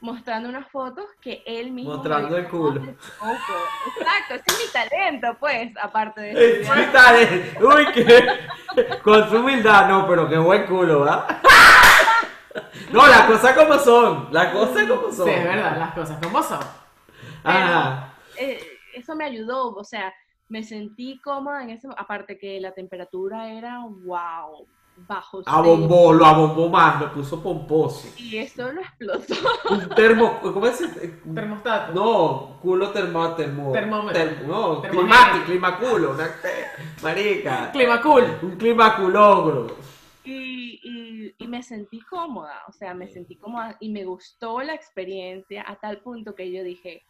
[SPEAKER 3] mostrando unas fotos que él mismo me
[SPEAKER 1] Mostrando el culo.
[SPEAKER 3] Exacto, ese es mi talento, pues, aparte de eso.
[SPEAKER 1] sí, dale. Uy, que [laughs] con su humildad, no, pero qué buen culo, ¿verdad? [laughs] No, las cosas como son, las cosas como son.
[SPEAKER 2] Sí, es verdad, las cosas como son.
[SPEAKER 1] Ajá.
[SPEAKER 3] Eh, eso me ayudó, o sea, me sentí cómoda en ese aparte que la temperatura era wow, bajo.
[SPEAKER 1] Abombó, lo abombó más, lo puso pomposo.
[SPEAKER 3] Y eso lo explotó.
[SPEAKER 1] Un termo, ¿cómo es?
[SPEAKER 2] Termostato.
[SPEAKER 1] No, culo termo, termo.
[SPEAKER 2] Termómetro.
[SPEAKER 1] no, climático, climaculo, una marica.
[SPEAKER 2] Clima cool.
[SPEAKER 1] Un climaculogro.
[SPEAKER 3] Y, y, y me sentí cómoda, o sea, me sentí cómoda y me gustó la experiencia a tal punto que yo dije,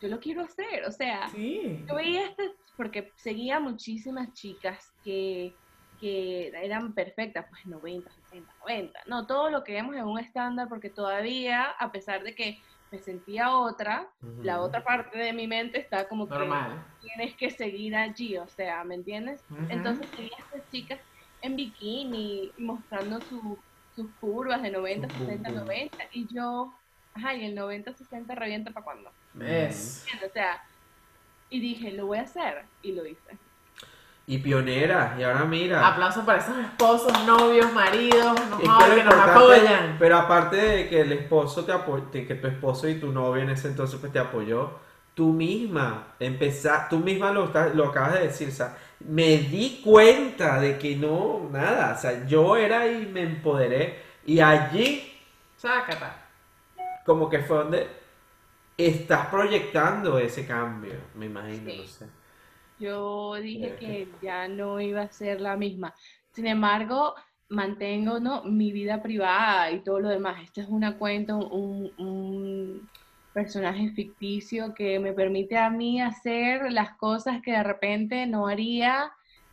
[SPEAKER 3] yo lo quiero hacer, o sea,
[SPEAKER 2] Sí.
[SPEAKER 3] yo veía este, porque seguía muchísimas chicas que, que eran perfectas, pues 90, 60, 90, no, todo lo que vemos en un estándar, porque todavía, a pesar de que me sentía otra, la otra parte de mi mente está como que tienes que seguir allí, o sea, ¿me entiendes? Entonces seguía a estas chicas en bikini mostrando su- sus curvas de 90,
[SPEAKER 1] Su
[SPEAKER 3] 60,
[SPEAKER 1] pum, pum.
[SPEAKER 3] 90 y yo, ajá, y el 90, 60 revienta para cuando.
[SPEAKER 2] Es.
[SPEAKER 3] O sea, y dije, lo voy a hacer y lo hice.
[SPEAKER 1] Y pionera, y ahora mira.
[SPEAKER 2] Aplausos para esos esposos, novios, maridos, no
[SPEAKER 1] que
[SPEAKER 2] nos apoyan.
[SPEAKER 1] Pero aparte de que el esposo te apoyó, que tu esposo y tu novio en ese entonces pues te apoyó, tú misma empezar, tú misma lo, estás- lo acabas de decir, o sea, me di cuenta de que no, nada, o sea, yo era y me empoderé y allí
[SPEAKER 2] Chácata.
[SPEAKER 1] Como que fue donde estás proyectando ese cambio, me imagino,
[SPEAKER 3] Sí.
[SPEAKER 1] no sé.
[SPEAKER 3] Yo dije que ya no iba a ser la misma. Sin embargo, mantengo ¿no? mi vida privada y todo lo demás. Esta es una cuenta, un, un personaje ficticio que me permite a mí hacer las cosas que de repente no haría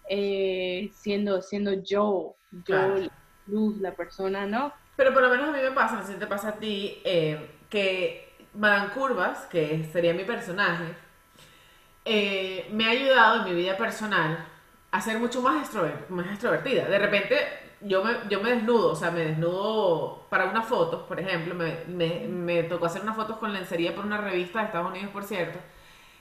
[SPEAKER 3] eh, siendo, siendo yo, yo,
[SPEAKER 2] Claro.
[SPEAKER 3] Luz, la persona, ¿no?
[SPEAKER 2] Pero por lo menos a mí me pasa, no sé si te pasa a ti, eh, que Madame Curvas, que sería mi personaje, eh, me ha ayudado en mi vida personal a ser mucho más, extrover- más extrovertida. De repente yo me, yo me desnudo, o sea, me desnudo para unas fotos, por ejemplo, me, me, me tocó hacer unas fotos con lencería por una revista de Estados Unidos, por cierto.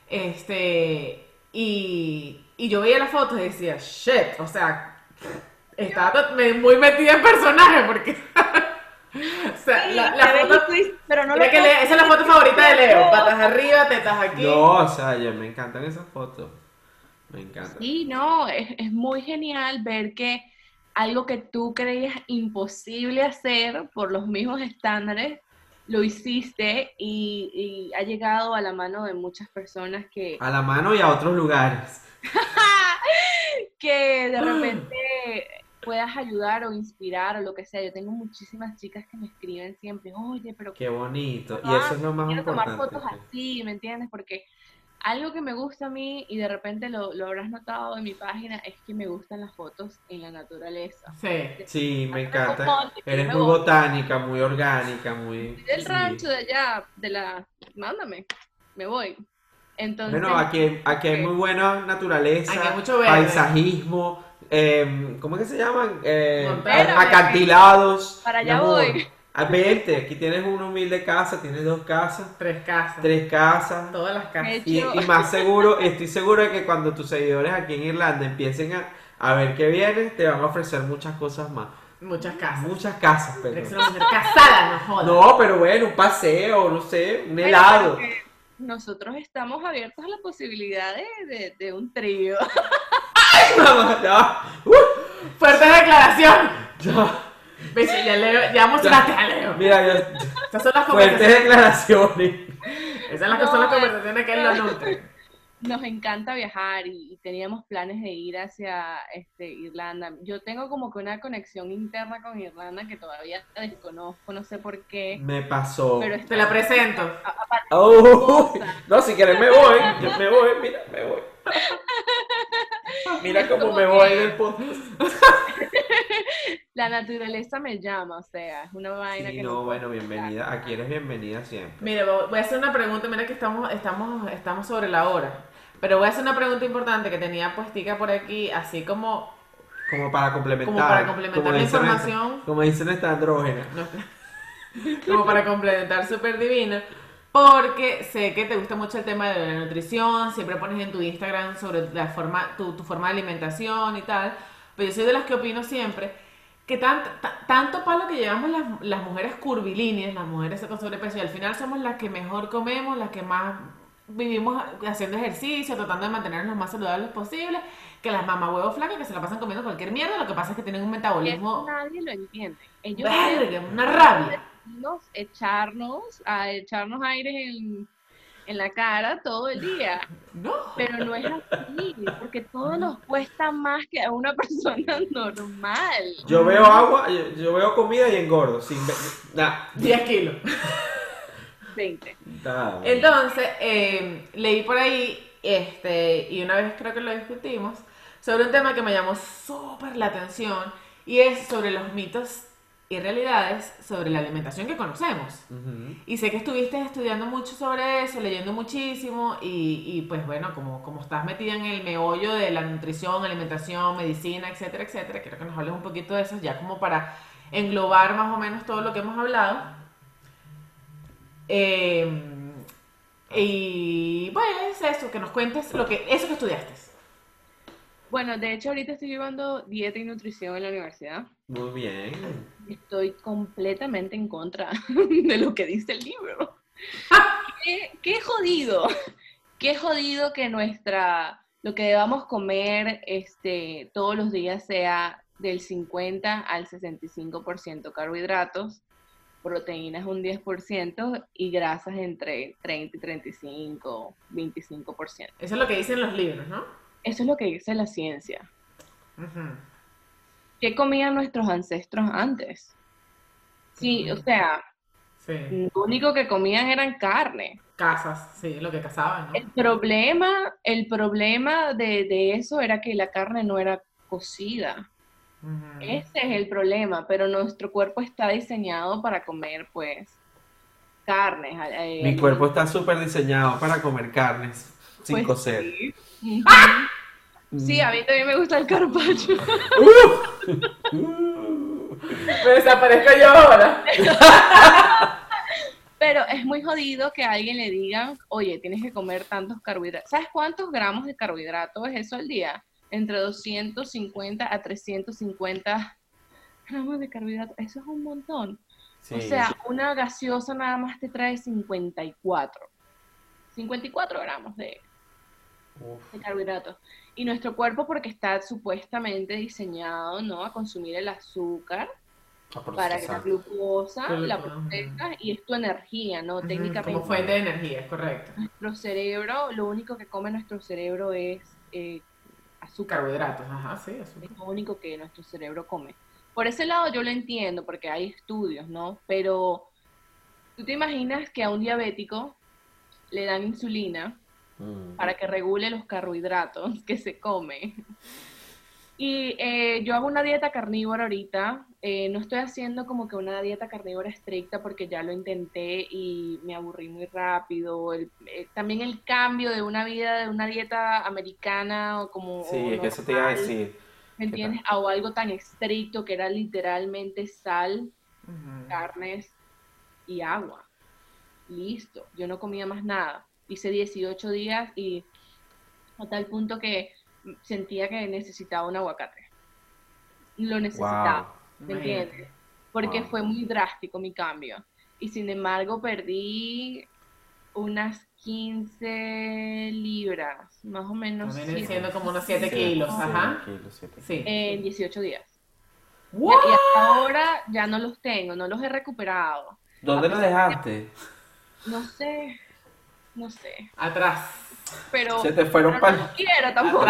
[SPEAKER 2] Este, y, y yo veía las fotos y decía, shit, o sea, estaba muy metida en personaje porque... sea, la, la foto...
[SPEAKER 3] twist, pero no lo
[SPEAKER 2] que le- esa es la foto favorita de Leo, patas arriba, tetas aquí.
[SPEAKER 1] No, o sea, ya me encantan esas fotos, me encantan.
[SPEAKER 3] Sí, no, es, es muy genial ver que algo que tú creías imposible hacer por los mismos estándares, lo hiciste y, y ha llegado a la mano de muchas personas que,
[SPEAKER 1] A la mano y a otros lugares. [laughs]
[SPEAKER 3] que de repente puedas ayudar o inspirar o lo que sea. Yo tengo muchísimas chicas que me escriben siempre, oye, pero
[SPEAKER 1] Qué bonito. Y
[SPEAKER 3] Ah,
[SPEAKER 1] eso es lo más
[SPEAKER 3] quiero tomar
[SPEAKER 1] importante.
[SPEAKER 3] fotos así, ¿me entiendes? Porque algo que me gusta a mí, y de repente lo, lo habrás notado en mi página, es que me gustan las fotos en la naturaleza.
[SPEAKER 2] Sí.
[SPEAKER 1] Sí, me encanta.
[SPEAKER 3] fotos,
[SPEAKER 1] Eres muy
[SPEAKER 3] gusta.
[SPEAKER 1] botánica, muy orgánica, muy...
[SPEAKER 3] Del
[SPEAKER 1] sí.
[SPEAKER 3] rancho de allá, de la... Mándame, me voy. Entonces,
[SPEAKER 1] Bueno, aquí, aquí hay muy buena naturaleza,
[SPEAKER 2] Aquí hay mucho verde.
[SPEAKER 1] paisajismo, em, ¿cómo es que se llaman? Eh,
[SPEAKER 2] Montañas.
[SPEAKER 1] acantilados.
[SPEAKER 3] Para allá voy.
[SPEAKER 1] Ah, Vente, aquí tienes una humilde casa, tienes dos casas,
[SPEAKER 2] Tres casas.
[SPEAKER 1] tres casas.
[SPEAKER 2] Todas las casas.
[SPEAKER 1] Y, más seguro, estoy seguro de que cuando tus seguidores aquí en Irlanda empiecen a, a ver que vienes, te van a ofrecer muchas cosas más.
[SPEAKER 2] Muchas casas.
[SPEAKER 1] Muchas casas, pero...
[SPEAKER 2] Casada, no jodas.
[SPEAKER 1] No, pero bueno, un paseo, no sé, un helado.
[SPEAKER 3] Nosotros estamos abiertos a la posibilidad de, de- de un trío. [laughs]
[SPEAKER 1] Vamos, ya, uh,
[SPEAKER 2] Fuerte declaración.
[SPEAKER 1] ya,
[SPEAKER 2] Ya, Leo, ya emocionaste a Leo.
[SPEAKER 1] Mira, yo,
[SPEAKER 2] Estas son las
[SPEAKER 1] fuertes
[SPEAKER 2] conversaciones.
[SPEAKER 1] declaraciones.
[SPEAKER 2] Esas son las,
[SPEAKER 3] No,
[SPEAKER 2] son las
[SPEAKER 3] es-
[SPEAKER 2] conversaciones que él lo nutre.
[SPEAKER 3] Nos encanta viajar y, y teníamos planes de ir hacia este, Irlanda. Yo tengo como que una conexión interna con Irlanda que todavía desconozco, no sé por qué.
[SPEAKER 1] Me pasó.
[SPEAKER 3] Pero
[SPEAKER 2] Te la presento.
[SPEAKER 3] a-
[SPEAKER 1] Oh, no, si quieres me voy, me voy, mira, me voy. Mira cómo me voy
[SPEAKER 3] que-
[SPEAKER 1] del podcast. [laughs]
[SPEAKER 3] La naturaleza me llama, o sea, es una vaina
[SPEAKER 1] Sí,
[SPEAKER 3] que
[SPEAKER 1] no, bueno, bienvenida. Aquí eres bienvenida siempre.
[SPEAKER 2] Mira, voy a hacer una pregunta, mira que estamos, estamos, estamos sobre la hora. Pero voy a hacer una pregunta importante que tenía puestica por aquí, así como,
[SPEAKER 1] Como para complementar.
[SPEAKER 2] como para complementar la
[SPEAKER 1] esta-
[SPEAKER 2] información.
[SPEAKER 1] como dicen esta andrógena.
[SPEAKER 2] no, [laughs] como para complementar súper divina. Porque sé que te gusta mucho el tema de la nutrición, siempre pones en tu Instagram sobre la forma, tu, tu forma de alimentación y tal. Pero yo soy de las que opino siempre que tan- ta- tanto palo que llevamos las, las mujeres curvilíneas, las mujeres con sobrepeso, y al final somos las que mejor comemos, las que más vivimos haciendo ejercicio, tratando de mantenernos lo más saludables posible, que las mamá huevos flacas que se la pasan comiendo cualquier mierda, lo que pasa es que tienen un
[SPEAKER 3] Y
[SPEAKER 2] metabolismo...
[SPEAKER 3] nadie lo entiende. Ellos
[SPEAKER 2] Verga, una rabia.
[SPEAKER 3] Nos echarnos, a echarnos aires en, en la cara todo el día.
[SPEAKER 2] No.
[SPEAKER 3] Pero no es así, porque todo nos cuesta más que a una [laughs] persona normal.
[SPEAKER 1] Yo veo agua, yo, yo veo comida y engordo. Sin ver- nah,
[SPEAKER 2] 10 kilos.
[SPEAKER 3] 20.
[SPEAKER 1] nada.
[SPEAKER 2] Entonces, eh, leí por ahí, este, y una vez creo que lo discutimos, sobre un tema que me llamó súper la atención, y es sobre los mitos realidades sobre la alimentación que conocemos. Y sé que estuviste estudiando mucho sobre eso, leyendo muchísimo, y, y pues bueno, como, como estás metida en el meollo de la nutrición, alimentación, medicina, etcétera, etcétera, quiero que nos hables un poquito de eso, ya como para englobar más o menos todo lo que hemos hablado. Eh, y pues eso, que nos cuentes lo que, eso que estudiaste.
[SPEAKER 3] Bueno, de hecho ahorita estoy llevando dieta y nutrición en la universidad.
[SPEAKER 1] Muy bien.
[SPEAKER 3] Estoy completamente en contra [laughs] de lo que dice el libro. [laughs] qué, qué jodido, qué jodido que nuestra, lo que debamos comer este, todos los días sea del 50 al 65% carbohidratos, proteínas un 10% y grasas entre 30 y 35, 25%.
[SPEAKER 2] Eso es lo que dicen los libros, ¿no?
[SPEAKER 3] Eso es lo que dice la ciencia. ¿Qué comían nuestros ancestros antes? Sí, o sea,
[SPEAKER 2] Sí.
[SPEAKER 3] lo único que comían eran carne.
[SPEAKER 2] Casas, sí, lo que cazaban, ¿no?
[SPEAKER 3] El problema, el problema de, de eso era que la carne no era cocida. Ese es el problema, pero nuestro cuerpo está diseñado para comer, pues, carnes. eh,
[SPEAKER 1] Mi cuerpo está súper diseñado para comer carnes sin
[SPEAKER 3] pues,
[SPEAKER 1] cocer.
[SPEAKER 3] Sí. Sí, a mí también me gusta el carpaccio. [laughs]
[SPEAKER 1] Uh.
[SPEAKER 2] Me desaparezco yo ahora. [laughs]
[SPEAKER 3] Pero es muy jodido que a alguien le digan, oye, tienes que comer tantos carbohidratos. ¿Sabes cuántos gramos de carbohidratos es eso al día? Entre 250 a 350 gramos de carbohidratos. Eso es un montón.
[SPEAKER 1] Sí.
[SPEAKER 3] O sea, una gaseosa nada más te trae 54. 54 gramos de,
[SPEAKER 1] Uf.
[SPEAKER 3] de carbohidratos. Y nuestro cuerpo, porque está supuestamente diseñado, ¿no? A consumir el azúcar para que la glucosa
[SPEAKER 2] Glucosa,
[SPEAKER 3] la
[SPEAKER 2] ajá.
[SPEAKER 3] procesa y es tu energía, ¿no? Técnicamente.
[SPEAKER 2] Como fuente de energía, es correcto.
[SPEAKER 3] Nuestro cerebro, lo único que come nuestro cerebro es eh, azúcar.
[SPEAKER 2] Carbohidratos, ajá, sí,
[SPEAKER 3] Es
[SPEAKER 2] azúcar.
[SPEAKER 3] lo único que nuestro cerebro come. Por ese lado yo lo entiendo, porque hay estudios, ¿no? Pero tú te imaginas que a un diabético le dan insulina
[SPEAKER 1] Mm.
[SPEAKER 3] para que regule los carbohidratos que se come. Y eh, yo hago una dieta carnívora ahorita. eh, no estoy haciendo como que una dieta carnívora estricta porque ya lo intenté y me aburrí muy rápido. El- eh, también el cambio de una vida, de una dieta americana o como...
[SPEAKER 1] Sí,
[SPEAKER 3] o
[SPEAKER 1] es que eso te iba a decir.
[SPEAKER 3] ¿Me entiendes? O algo tan estricto que era literalmente sal, carnes y agua. Listo, yo no comía más nada. Hice 18 días y a tal punto que sentía que necesitaba un aguacate. Lo necesitaba, ¿me
[SPEAKER 2] Imagínate.
[SPEAKER 3] entiendes? Porque
[SPEAKER 1] Wow.
[SPEAKER 3] fue muy drástico mi cambio. Y sin embargo perdí unas 15 libras, más o menos.
[SPEAKER 2] Siendo como unos 7
[SPEAKER 1] Sí,
[SPEAKER 2] kilos,
[SPEAKER 1] sí,
[SPEAKER 2] ajá.
[SPEAKER 1] kilos, siete.
[SPEAKER 2] Sí.
[SPEAKER 3] En 18 días.
[SPEAKER 2] What?
[SPEAKER 3] Y hasta ahora ya no los tengo, no los he recuperado.
[SPEAKER 1] ¿Dónde lo dejaste?
[SPEAKER 3] No sé, no sé.
[SPEAKER 2] Atrás.
[SPEAKER 3] Pero,
[SPEAKER 1] Se te fueron para
[SPEAKER 3] no quiero tampoco.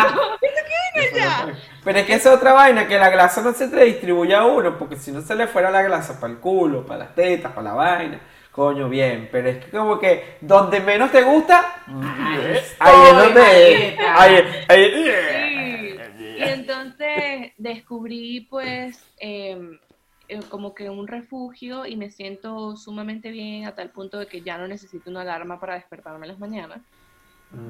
[SPEAKER 3] Ya.
[SPEAKER 1] Pero es que esa es otra vaina, que la grasa no se te distribuye a uno, porque si no se le fuera la grasa para el culo, para las tetas, para la vaina, coño, bien. Pero es que como que donde menos te gusta,
[SPEAKER 2] Ahí
[SPEAKER 1] ahí es donde...
[SPEAKER 2] marieta.
[SPEAKER 1] Ahí, ahí,
[SPEAKER 3] Sí. entonces descubrí pues em, eh, como que un refugio y me siento sumamente bien a tal punto de que ya no necesito una alarma para despertarme en las mañanas.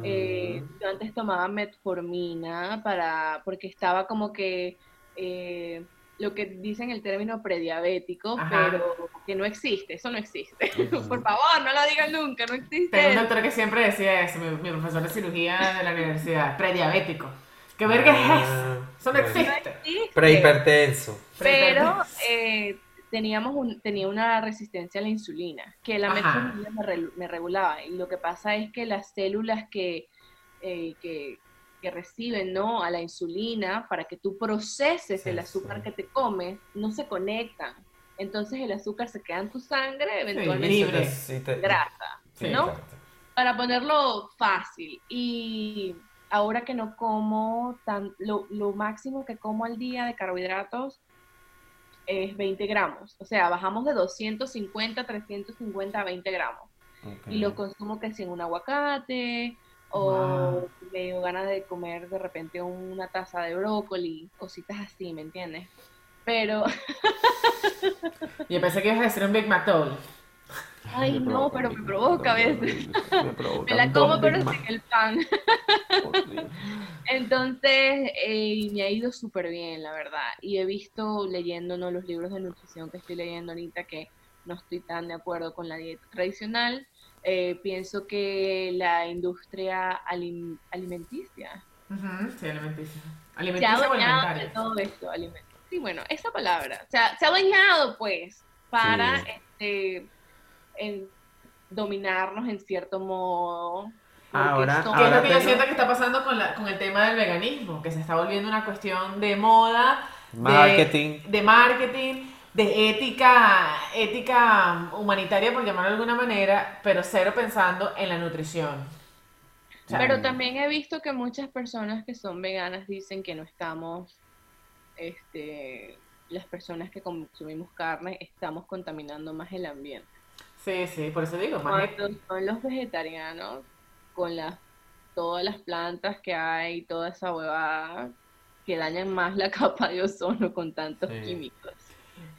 [SPEAKER 3] Eh,
[SPEAKER 1] Mm.
[SPEAKER 3] yo antes tomaba metformina para, porque estaba como que eh, lo que dicen el término prediabético,
[SPEAKER 2] Ajá.
[SPEAKER 3] pero que no existe, eso no existe.
[SPEAKER 1] Ujú. [laughs]
[SPEAKER 3] Por favor, no lo digan nunca, no
[SPEAKER 2] Tengo un
[SPEAKER 3] existe.
[SPEAKER 2] doctor que siempre decía eso, mi, mi profesor de cirugía de la universidad, prediabético. ¿Qué verga es eso?
[SPEAKER 1] Ah,
[SPEAKER 2] Eso no existe.
[SPEAKER 1] Prehipertenso.
[SPEAKER 3] Pero eh, teníamos un, tenía una resistencia a la insulina, que la metformina me, re- me regulaba. Y lo que pasa es que las células que, eh, que, que reciben ¿no? a la insulina para que tú proceses
[SPEAKER 1] Sí,
[SPEAKER 3] el azúcar
[SPEAKER 1] sí.
[SPEAKER 3] que te comes, no se conectan. Entonces el azúcar se queda en tu sangre, eventualmente
[SPEAKER 2] libre.
[SPEAKER 1] Sí, te-
[SPEAKER 3] grasa,
[SPEAKER 1] sí,
[SPEAKER 3] ¿no?
[SPEAKER 1] exacto.
[SPEAKER 3] para ponerlo fácil. Y ahora que no como tan, lo, lo máximo que como al día de carbohidratos es 20 gramos. O sea, bajamos de 250, 350 a 20 gramos. Y lo consumo que si en un aguacate o
[SPEAKER 2] Wow.
[SPEAKER 3] me dio ganas de comer de repente una taza de brócoli, cositas así, ¿me entiendes? Pero, [laughs]
[SPEAKER 2] Yo pensé que ibas a decir un Big Mac.
[SPEAKER 3] Ay no, pero me provoca a veces.
[SPEAKER 1] me provoca
[SPEAKER 3] Me la como pero sin el pan. [laughs] Entonces, eh, me ha ido súper bien, la verdad. Y he visto leyendo ¿no? los libros de nutrición que estoy leyendo ahorita que no estoy tan de acuerdo con la dieta tradicional. Eh, pienso que la industria alim- alimenticia
[SPEAKER 2] Sí, alimenticia.
[SPEAKER 3] se ha
[SPEAKER 2] Alimenticia o
[SPEAKER 3] adueñado de
[SPEAKER 2] alimentaria.
[SPEAKER 3] todo esto. aliment- Sí, bueno, esa palabra. O sea, se ha adueñado, pues, para
[SPEAKER 1] Sí.
[SPEAKER 3] este, en- dominarnos en cierto modo. porque
[SPEAKER 1] Ahora-
[SPEAKER 3] somos-
[SPEAKER 2] ¿Qué es lo que yo
[SPEAKER 1] tengo-
[SPEAKER 2] siento que está pasando con, la, con el tema del veganismo? Que se está volviendo una cuestión de moda, de-
[SPEAKER 1] Marketing.
[SPEAKER 2] de, marketing, de ética, ética humanitaria, por llamarlo de alguna manera, pero cero pensando en la nutrición.
[SPEAKER 3] Pero también he visto que muchas personas que son veganas dicen que no estamos, este, las personas que consumimos carne, estamos contaminando más el ambiente.
[SPEAKER 2] Sí, sí, por eso digo, más
[SPEAKER 3] Cuando son los vegetarianos, con las, todas las plantas que hay, toda esa huevada, que dañan más la [laughs] capa de ozono con tantos
[SPEAKER 1] Sí.
[SPEAKER 3] químicos.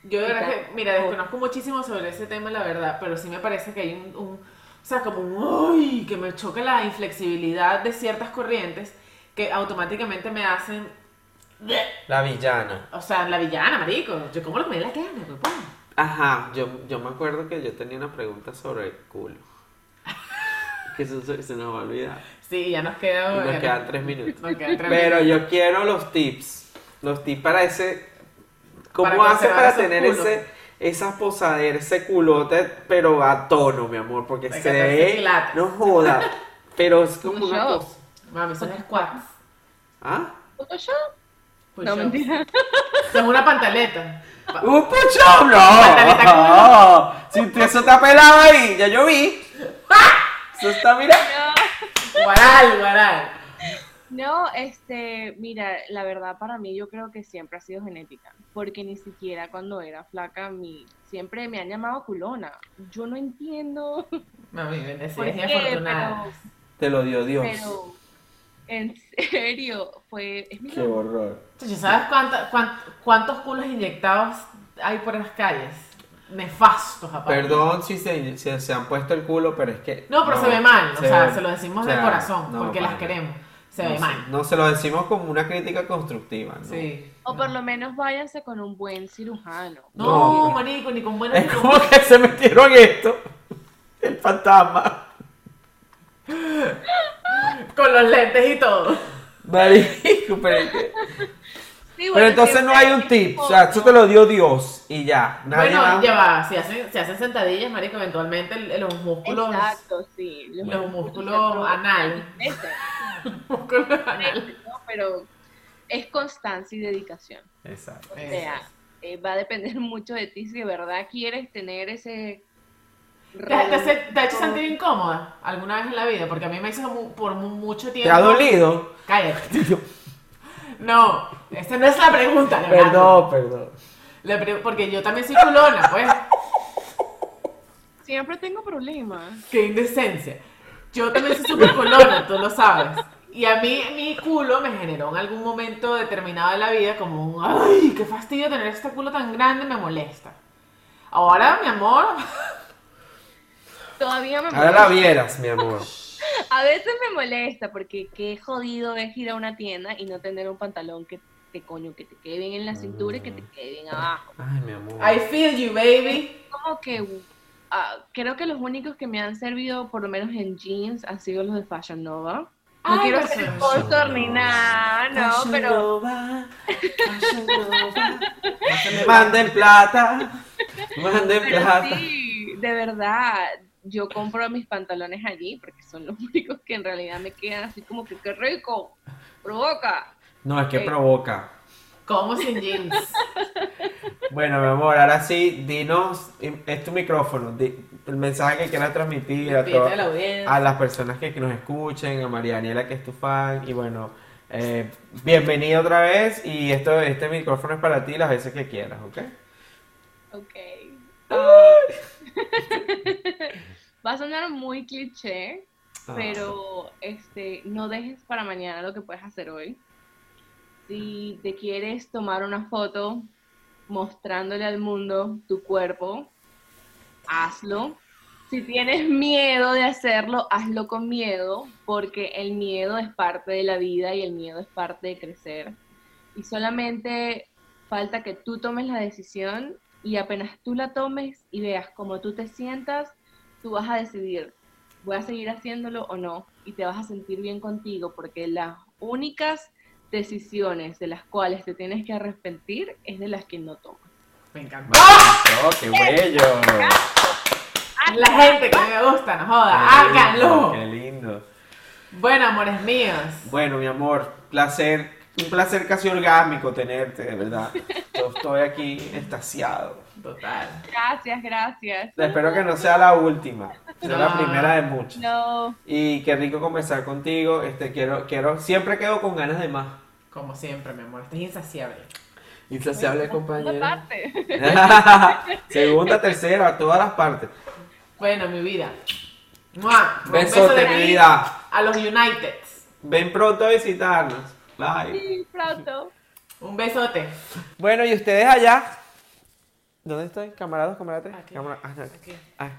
[SPEAKER 2] Yo de verdad que, mira, desconozco muchísimo sobre ese tema, la verdad, pero sí me parece que hay un, un- o sea, como un, uy, que me choca la inflexibilidad de ciertas corrientes que automáticamente me hacen,
[SPEAKER 1] La villana.
[SPEAKER 2] o sea, la villana, marico, yo como lo comí la carne, pues, papá.
[SPEAKER 1] Ajá, yo, yo me acuerdo que yo tenía una pregunta sobre el culo. Que eso se, se nos va a olvidar.
[SPEAKER 2] Sí, ya nos queda,
[SPEAKER 1] Nos
[SPEAKER 2] ya
[SPEAKER 1] quedan tres minutos.
[SPEAKER 2] nos quedan tres
[SPEAKER 1] Pero
[SPEAKER 2] minutos.
[SPEAKER 1] yo quiero los tips. Los tips para ese. ¿Cómo
[SPEAKER 2] Para
[SPEAKER 1] hace para tener
[SPEAKER 2] culos.
[SPEAKER 1] ese, esa posadera, ese culote, pero a tono, mi amor? Porque
[SPEAKER 2] Hay
[SPEAKER 1] se ve. No joda. Pero es como una cosa.
[SPEAKER 2] Mami, son squats.
[SPEAKER 1] ¿Ah?
[SPEAKER 3] ¿Photoshop?
[SPEAKER 2] Push
[SPEAKER 3] No, mentira.
[SPEAKER 2] Son una pantaleta.
[SPEAKER 1] ¡Un push-up!
[SPEAKER 2] Pantaleta
[SPEAKER 1] ¡No! [laughs] Si te- eso está pelado ahí, ya yo vi. Eso está, mira.
[SPEAKER 2] Guaral, guaral.
[SPEAKER 3] No, este, mira, la verdad para mí yo creo que siempre ha sido genética, porque ni siquiera cuando era flaca mi, siempre me han llamado culona. Yo no entiendo
[SPEAKER 2] Mami,
[SPEAKER 3] por
[SPEAKER 2] bendecida y
[SPEAKER 3] qué,
[SPEAKER 2] afortunada.
[SPEAKER 3] pero,
[SPEAKER 1] Te lo dio Dios.
[SPEAKER 3] pero en serio, fue, es mi
[SPEAKER 1] Qué horror.
[SPEAKER 2] Chacho, ¿Sabes cuánta- cuán- cuántos culos inyectados hay por las calles? Nefastos, aparte.
[SPEAKER 1] Perdón si se, si se han puesto el culo, pero es que.
[SPEAKER 2] No, pero se ve mal, o
[SPEAKER 1] se
[SPEAKER 2] sea,
[SPEAKER 1] ve-
[SPEAKER 2] se lo decimos
[SPEAKER 1] o
[SPEAKER 2] de corazón,
[SPEAKER 1] no,
[SPEAKER 2] porque las queremos. Se
[SPEAKER 1] no
[SPEAKER 2] ve
[SPEAKER 1] se-
[SPEAKER 2] mal.
[SPEAKER 1] No, se lo decimos como una crítica constructiva, ¿no?
[SPEAKER 2] Sí.
[SPEAKER 3] O por lo menos váyanse con un buen cirujano.
[SPEAKER 2] No,
[SPEAKER 1] No.
[SPEAKER 2] marico, ni con buenas
[SPEAKER 1] Es como que se metieron esto. El fantasma.
[SPEAKER 2] Con los lentes y todo.
[SPEAKER 1] Marico, pero es que-
[SPEAKER 3] Sí,
[SPEAKER 1] Pero entonces no hay un tip. O sea, eso te lo dio Dios y ya. Nadie
[SPEAKER 2] bueno,
[SPEAKER 1] más-
[SPEAKER 2] ya va, si hacen, si hacen sentadillas, marico, eventualmente los músculos...
[SPEAKER 3] Exacto, sí.
[SPEAKER 2] Los músculos anal. [laughs] Músculos
[SPEAKER 3] ¿no? Pero es constancia y dedicación.
[SPEAKER 1] Exacto.
[SPEAKER 3] O sea, eh, va a depender [laughs] mucho de ti si de verdad quieres tener ese...
[SPEAKER 2] ¿Te, te, te ha hecho sentir incómoda alguna vez en la vida? Porque a mí me hizo mu- por mu- mucho tiempo...
[SPEAKER 1] ¿Te ha dolido?
[SPEAKER 2] Cállate. [laughs] No, esa no es la pregunta, Leonardo.
[SPEAKER 1] Perdón, perdón.
[SPEAKER 2] La pre- porque yo también soy culona, pues.
[SPEAKER 3] Siempre tengo problemas.
[SPEAKER 2] Qué indecencia. Yo también soy súper culona, tú lo sabes. Y a mí mi culo me generó en algún momento determinado de la vida como un, ay, qué fastidio tener este culo tan grande, me molesta. Ahora, mi amor,
[SPEAKER 3] Todavía me
[SPEAKER 1] Ahora la vieras, mi amor. [laughs]
[SPEAKER 3] A veces me molesta porque qué jodido es ir a una tienda y no tener un pantalón que te coño, que te quede bien en la cintura y que te quede bien abajo.
[SPEAKER 1] Ay, mi amor.
[SPEAKER 2] I feel you, baby.
[SPEAKER 3] Como que ah, creo que los únicos que me han servido, por lo menos en jeans, han sido los de Fashion Nova. No
[SPEAKER 2] Ay,
[SPEAKER 3] quiero
[SPEAKER 2] Fashion
[SPEAKER 3] ser
[SPEAKER 2] Nova.
[SPEAKER 3] sponsor ni nada, no, pero [laughs]
[SPEAKER 1] Manden plata. [laughs] Manden
[SPEAKER 3] Pero
[SPEAKER 1] plata.
[SPEAKER 3] sí, de verdad, yo compro mis pantalones allí porque son los [laughs] únicos que en realidad me quedan así como que qué rico, provoca.
[SPEAKER 1] No, es que
[SPEAKER 3] Eh.
[SPEAKER 1] provoca.
[SPEAKER 2] Como sin jeans. [laughs]
[SPEAKER 1] Bueno, mi amor, ahora sí, dinos, es tu micrófono, di- el mensaje que quieras transmitir a,
[SPEAKER 2] Despídete
[SPEAKER 1] to-
[SPEAKER 2] de la audiencia.
[SPEAKER 1] a las personas que, que nos escuchen, a María Daniela que es tu fan, y bueno, eh, bienvenido otra vez, y esto, este micrófono es para ti las veces que quieras, ¿ok?
[SPEAKER 3] Ok. Ah. [laughs] Va a sonar muy cliché,
[SPEAKER 1] Ah.
[SPEAKER 3] pero este, no dejes para mañana lo que puedes hacer hoy. Si te quieres tomar una foto mostrándole al mundo tu cuerpo, hazlo. Si tienes miedo de hacerlo, hazlo con miedo, porque el miedo es parte de la vida y el miedo es parte de crecer. Y solamente falta que tú tomes la decisión y apenas tú la tomes y veas cómo tú te sientas, tú vas a decidir, voy a seguir haciéndolo o no, y te vas a sentir bien contigo, porque las únicas decisiones de las cuales te tienes que arrepentir es de las que no tomas.
[SPEAKER 2] Me encantó.
[SPEAKER 1] ¡Oh, qué bello!
[SPEAKER 2] La gente que me gusta, no joda. Háganlo.
[SPEAKER 1] ¡Qué lindo!
[SPEAKER 2] Bueno, amores míos.
[SPEAKER 1] Bueno, mi amor, placer, un placer casi orgánico tenerte, de verdad. Yo estoy aquí extasiado.
[SPEAKER 2] Total.
[SPEAKER 3] Gracias, gracias.
[SPEAKER 1] Espero que no sea la última, sea la primera de muchas.
[SPEAKER 3] No,
[SPEAKER 1] Y qué rico conversar contigo. Este, quiero, quiero, siempre quedo con ganas de más.
[SPEAKER 2] Como siempre, mi amor. Estás insaciable.
[SPEAKER 1] Insaciable compañera.
[SPEAKER 3] parte. [laughs]
[SPEAKER 1] Segunda, tercera, todas las partes.
[SPEAKER 2] Bueno, mi vida. ¡Mua! Un beso
[SPEAKER 1] Besote,
[SPEAKER 2] de
[SPEAKER 1] mi vida.
[SPEAKER 2] A los United.
[SPEAKER 1] Ven pronto a visitarnos. Bye.
[SPEAKER 3] Sí, pronto.
[SPEAKER 2] Un besote.
[SPEAKER 1] Bueno, y ustedes allá. ¿Dónde estoy? ¿Camaradas, camaradas?
[SPEAKER 2] Aquí.
[SPEAKER 1] Camara- ah, no.
[SPEAKER 2] Aquí.
[SPEAKER 1] Ah.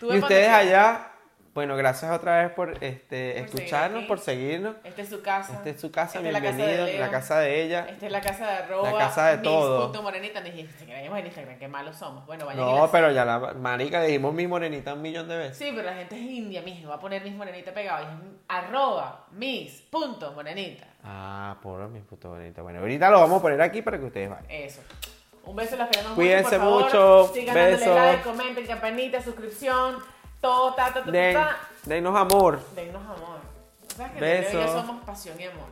[SPEAKER 1] Y ustedes allá, bueno, gracias otra vez por este,
[SPEAKER 2] Por
[SPEAKER 1] escucharnos,
[SPEAKER 2] seguir
[SPEAKER 1] por seguirnos.
[SPEAKER 2] Esta es su casa.
[SPEAKER 1] Esta es su casa,
[SPEAKER 2] Esta es la casa de
[SPEAKER 1] bienvenido,
[SPEAKER 2] Leo.
[SPEAKER 1] la casa de ella.
[SPEAKER 2] Esta es la casa de arroba.
[SPEAKER 1] La casa de todo.
[SPEAKER 2] punto Morenita. Ni Instagram, en Instagram, qué malos somos. Bueno, vayan
[SPEAKER 1] No, pero ya la marica dijimos mi morenita un millón de veces.
[SPEAKER 2] Sí, pero la gente es india, mijo. Va a poner Miss Morenita pegado. Y es arroba Miss punto Morenita.
[SPEAKER 1] Ah, por mi puto bonito. Bueno, ahorita lo vamos a poner aquí para que ustedes vayan.
[SPEAKER 2] Eso. Un beso, las queremos
[SPEAKER 1] Cuídense
[SPEAKER 2] mucho, por favor.
[SPEAKER 1] mucho,
[SPEAKER 2] Sigan dándole like, comenten, campanita, suscripción, todo, ta, ta, ta,
[SPEAKER 1] Den,
[SPEAKER 2] ta, ta.
[SPEAKER 1] denos amor.
[SPEAKER 2] Dennos amor. ¿Sabes que
[SPEAKER 1] Besos.
[SPEAKER 2] Leo y yo somos pasión y amor?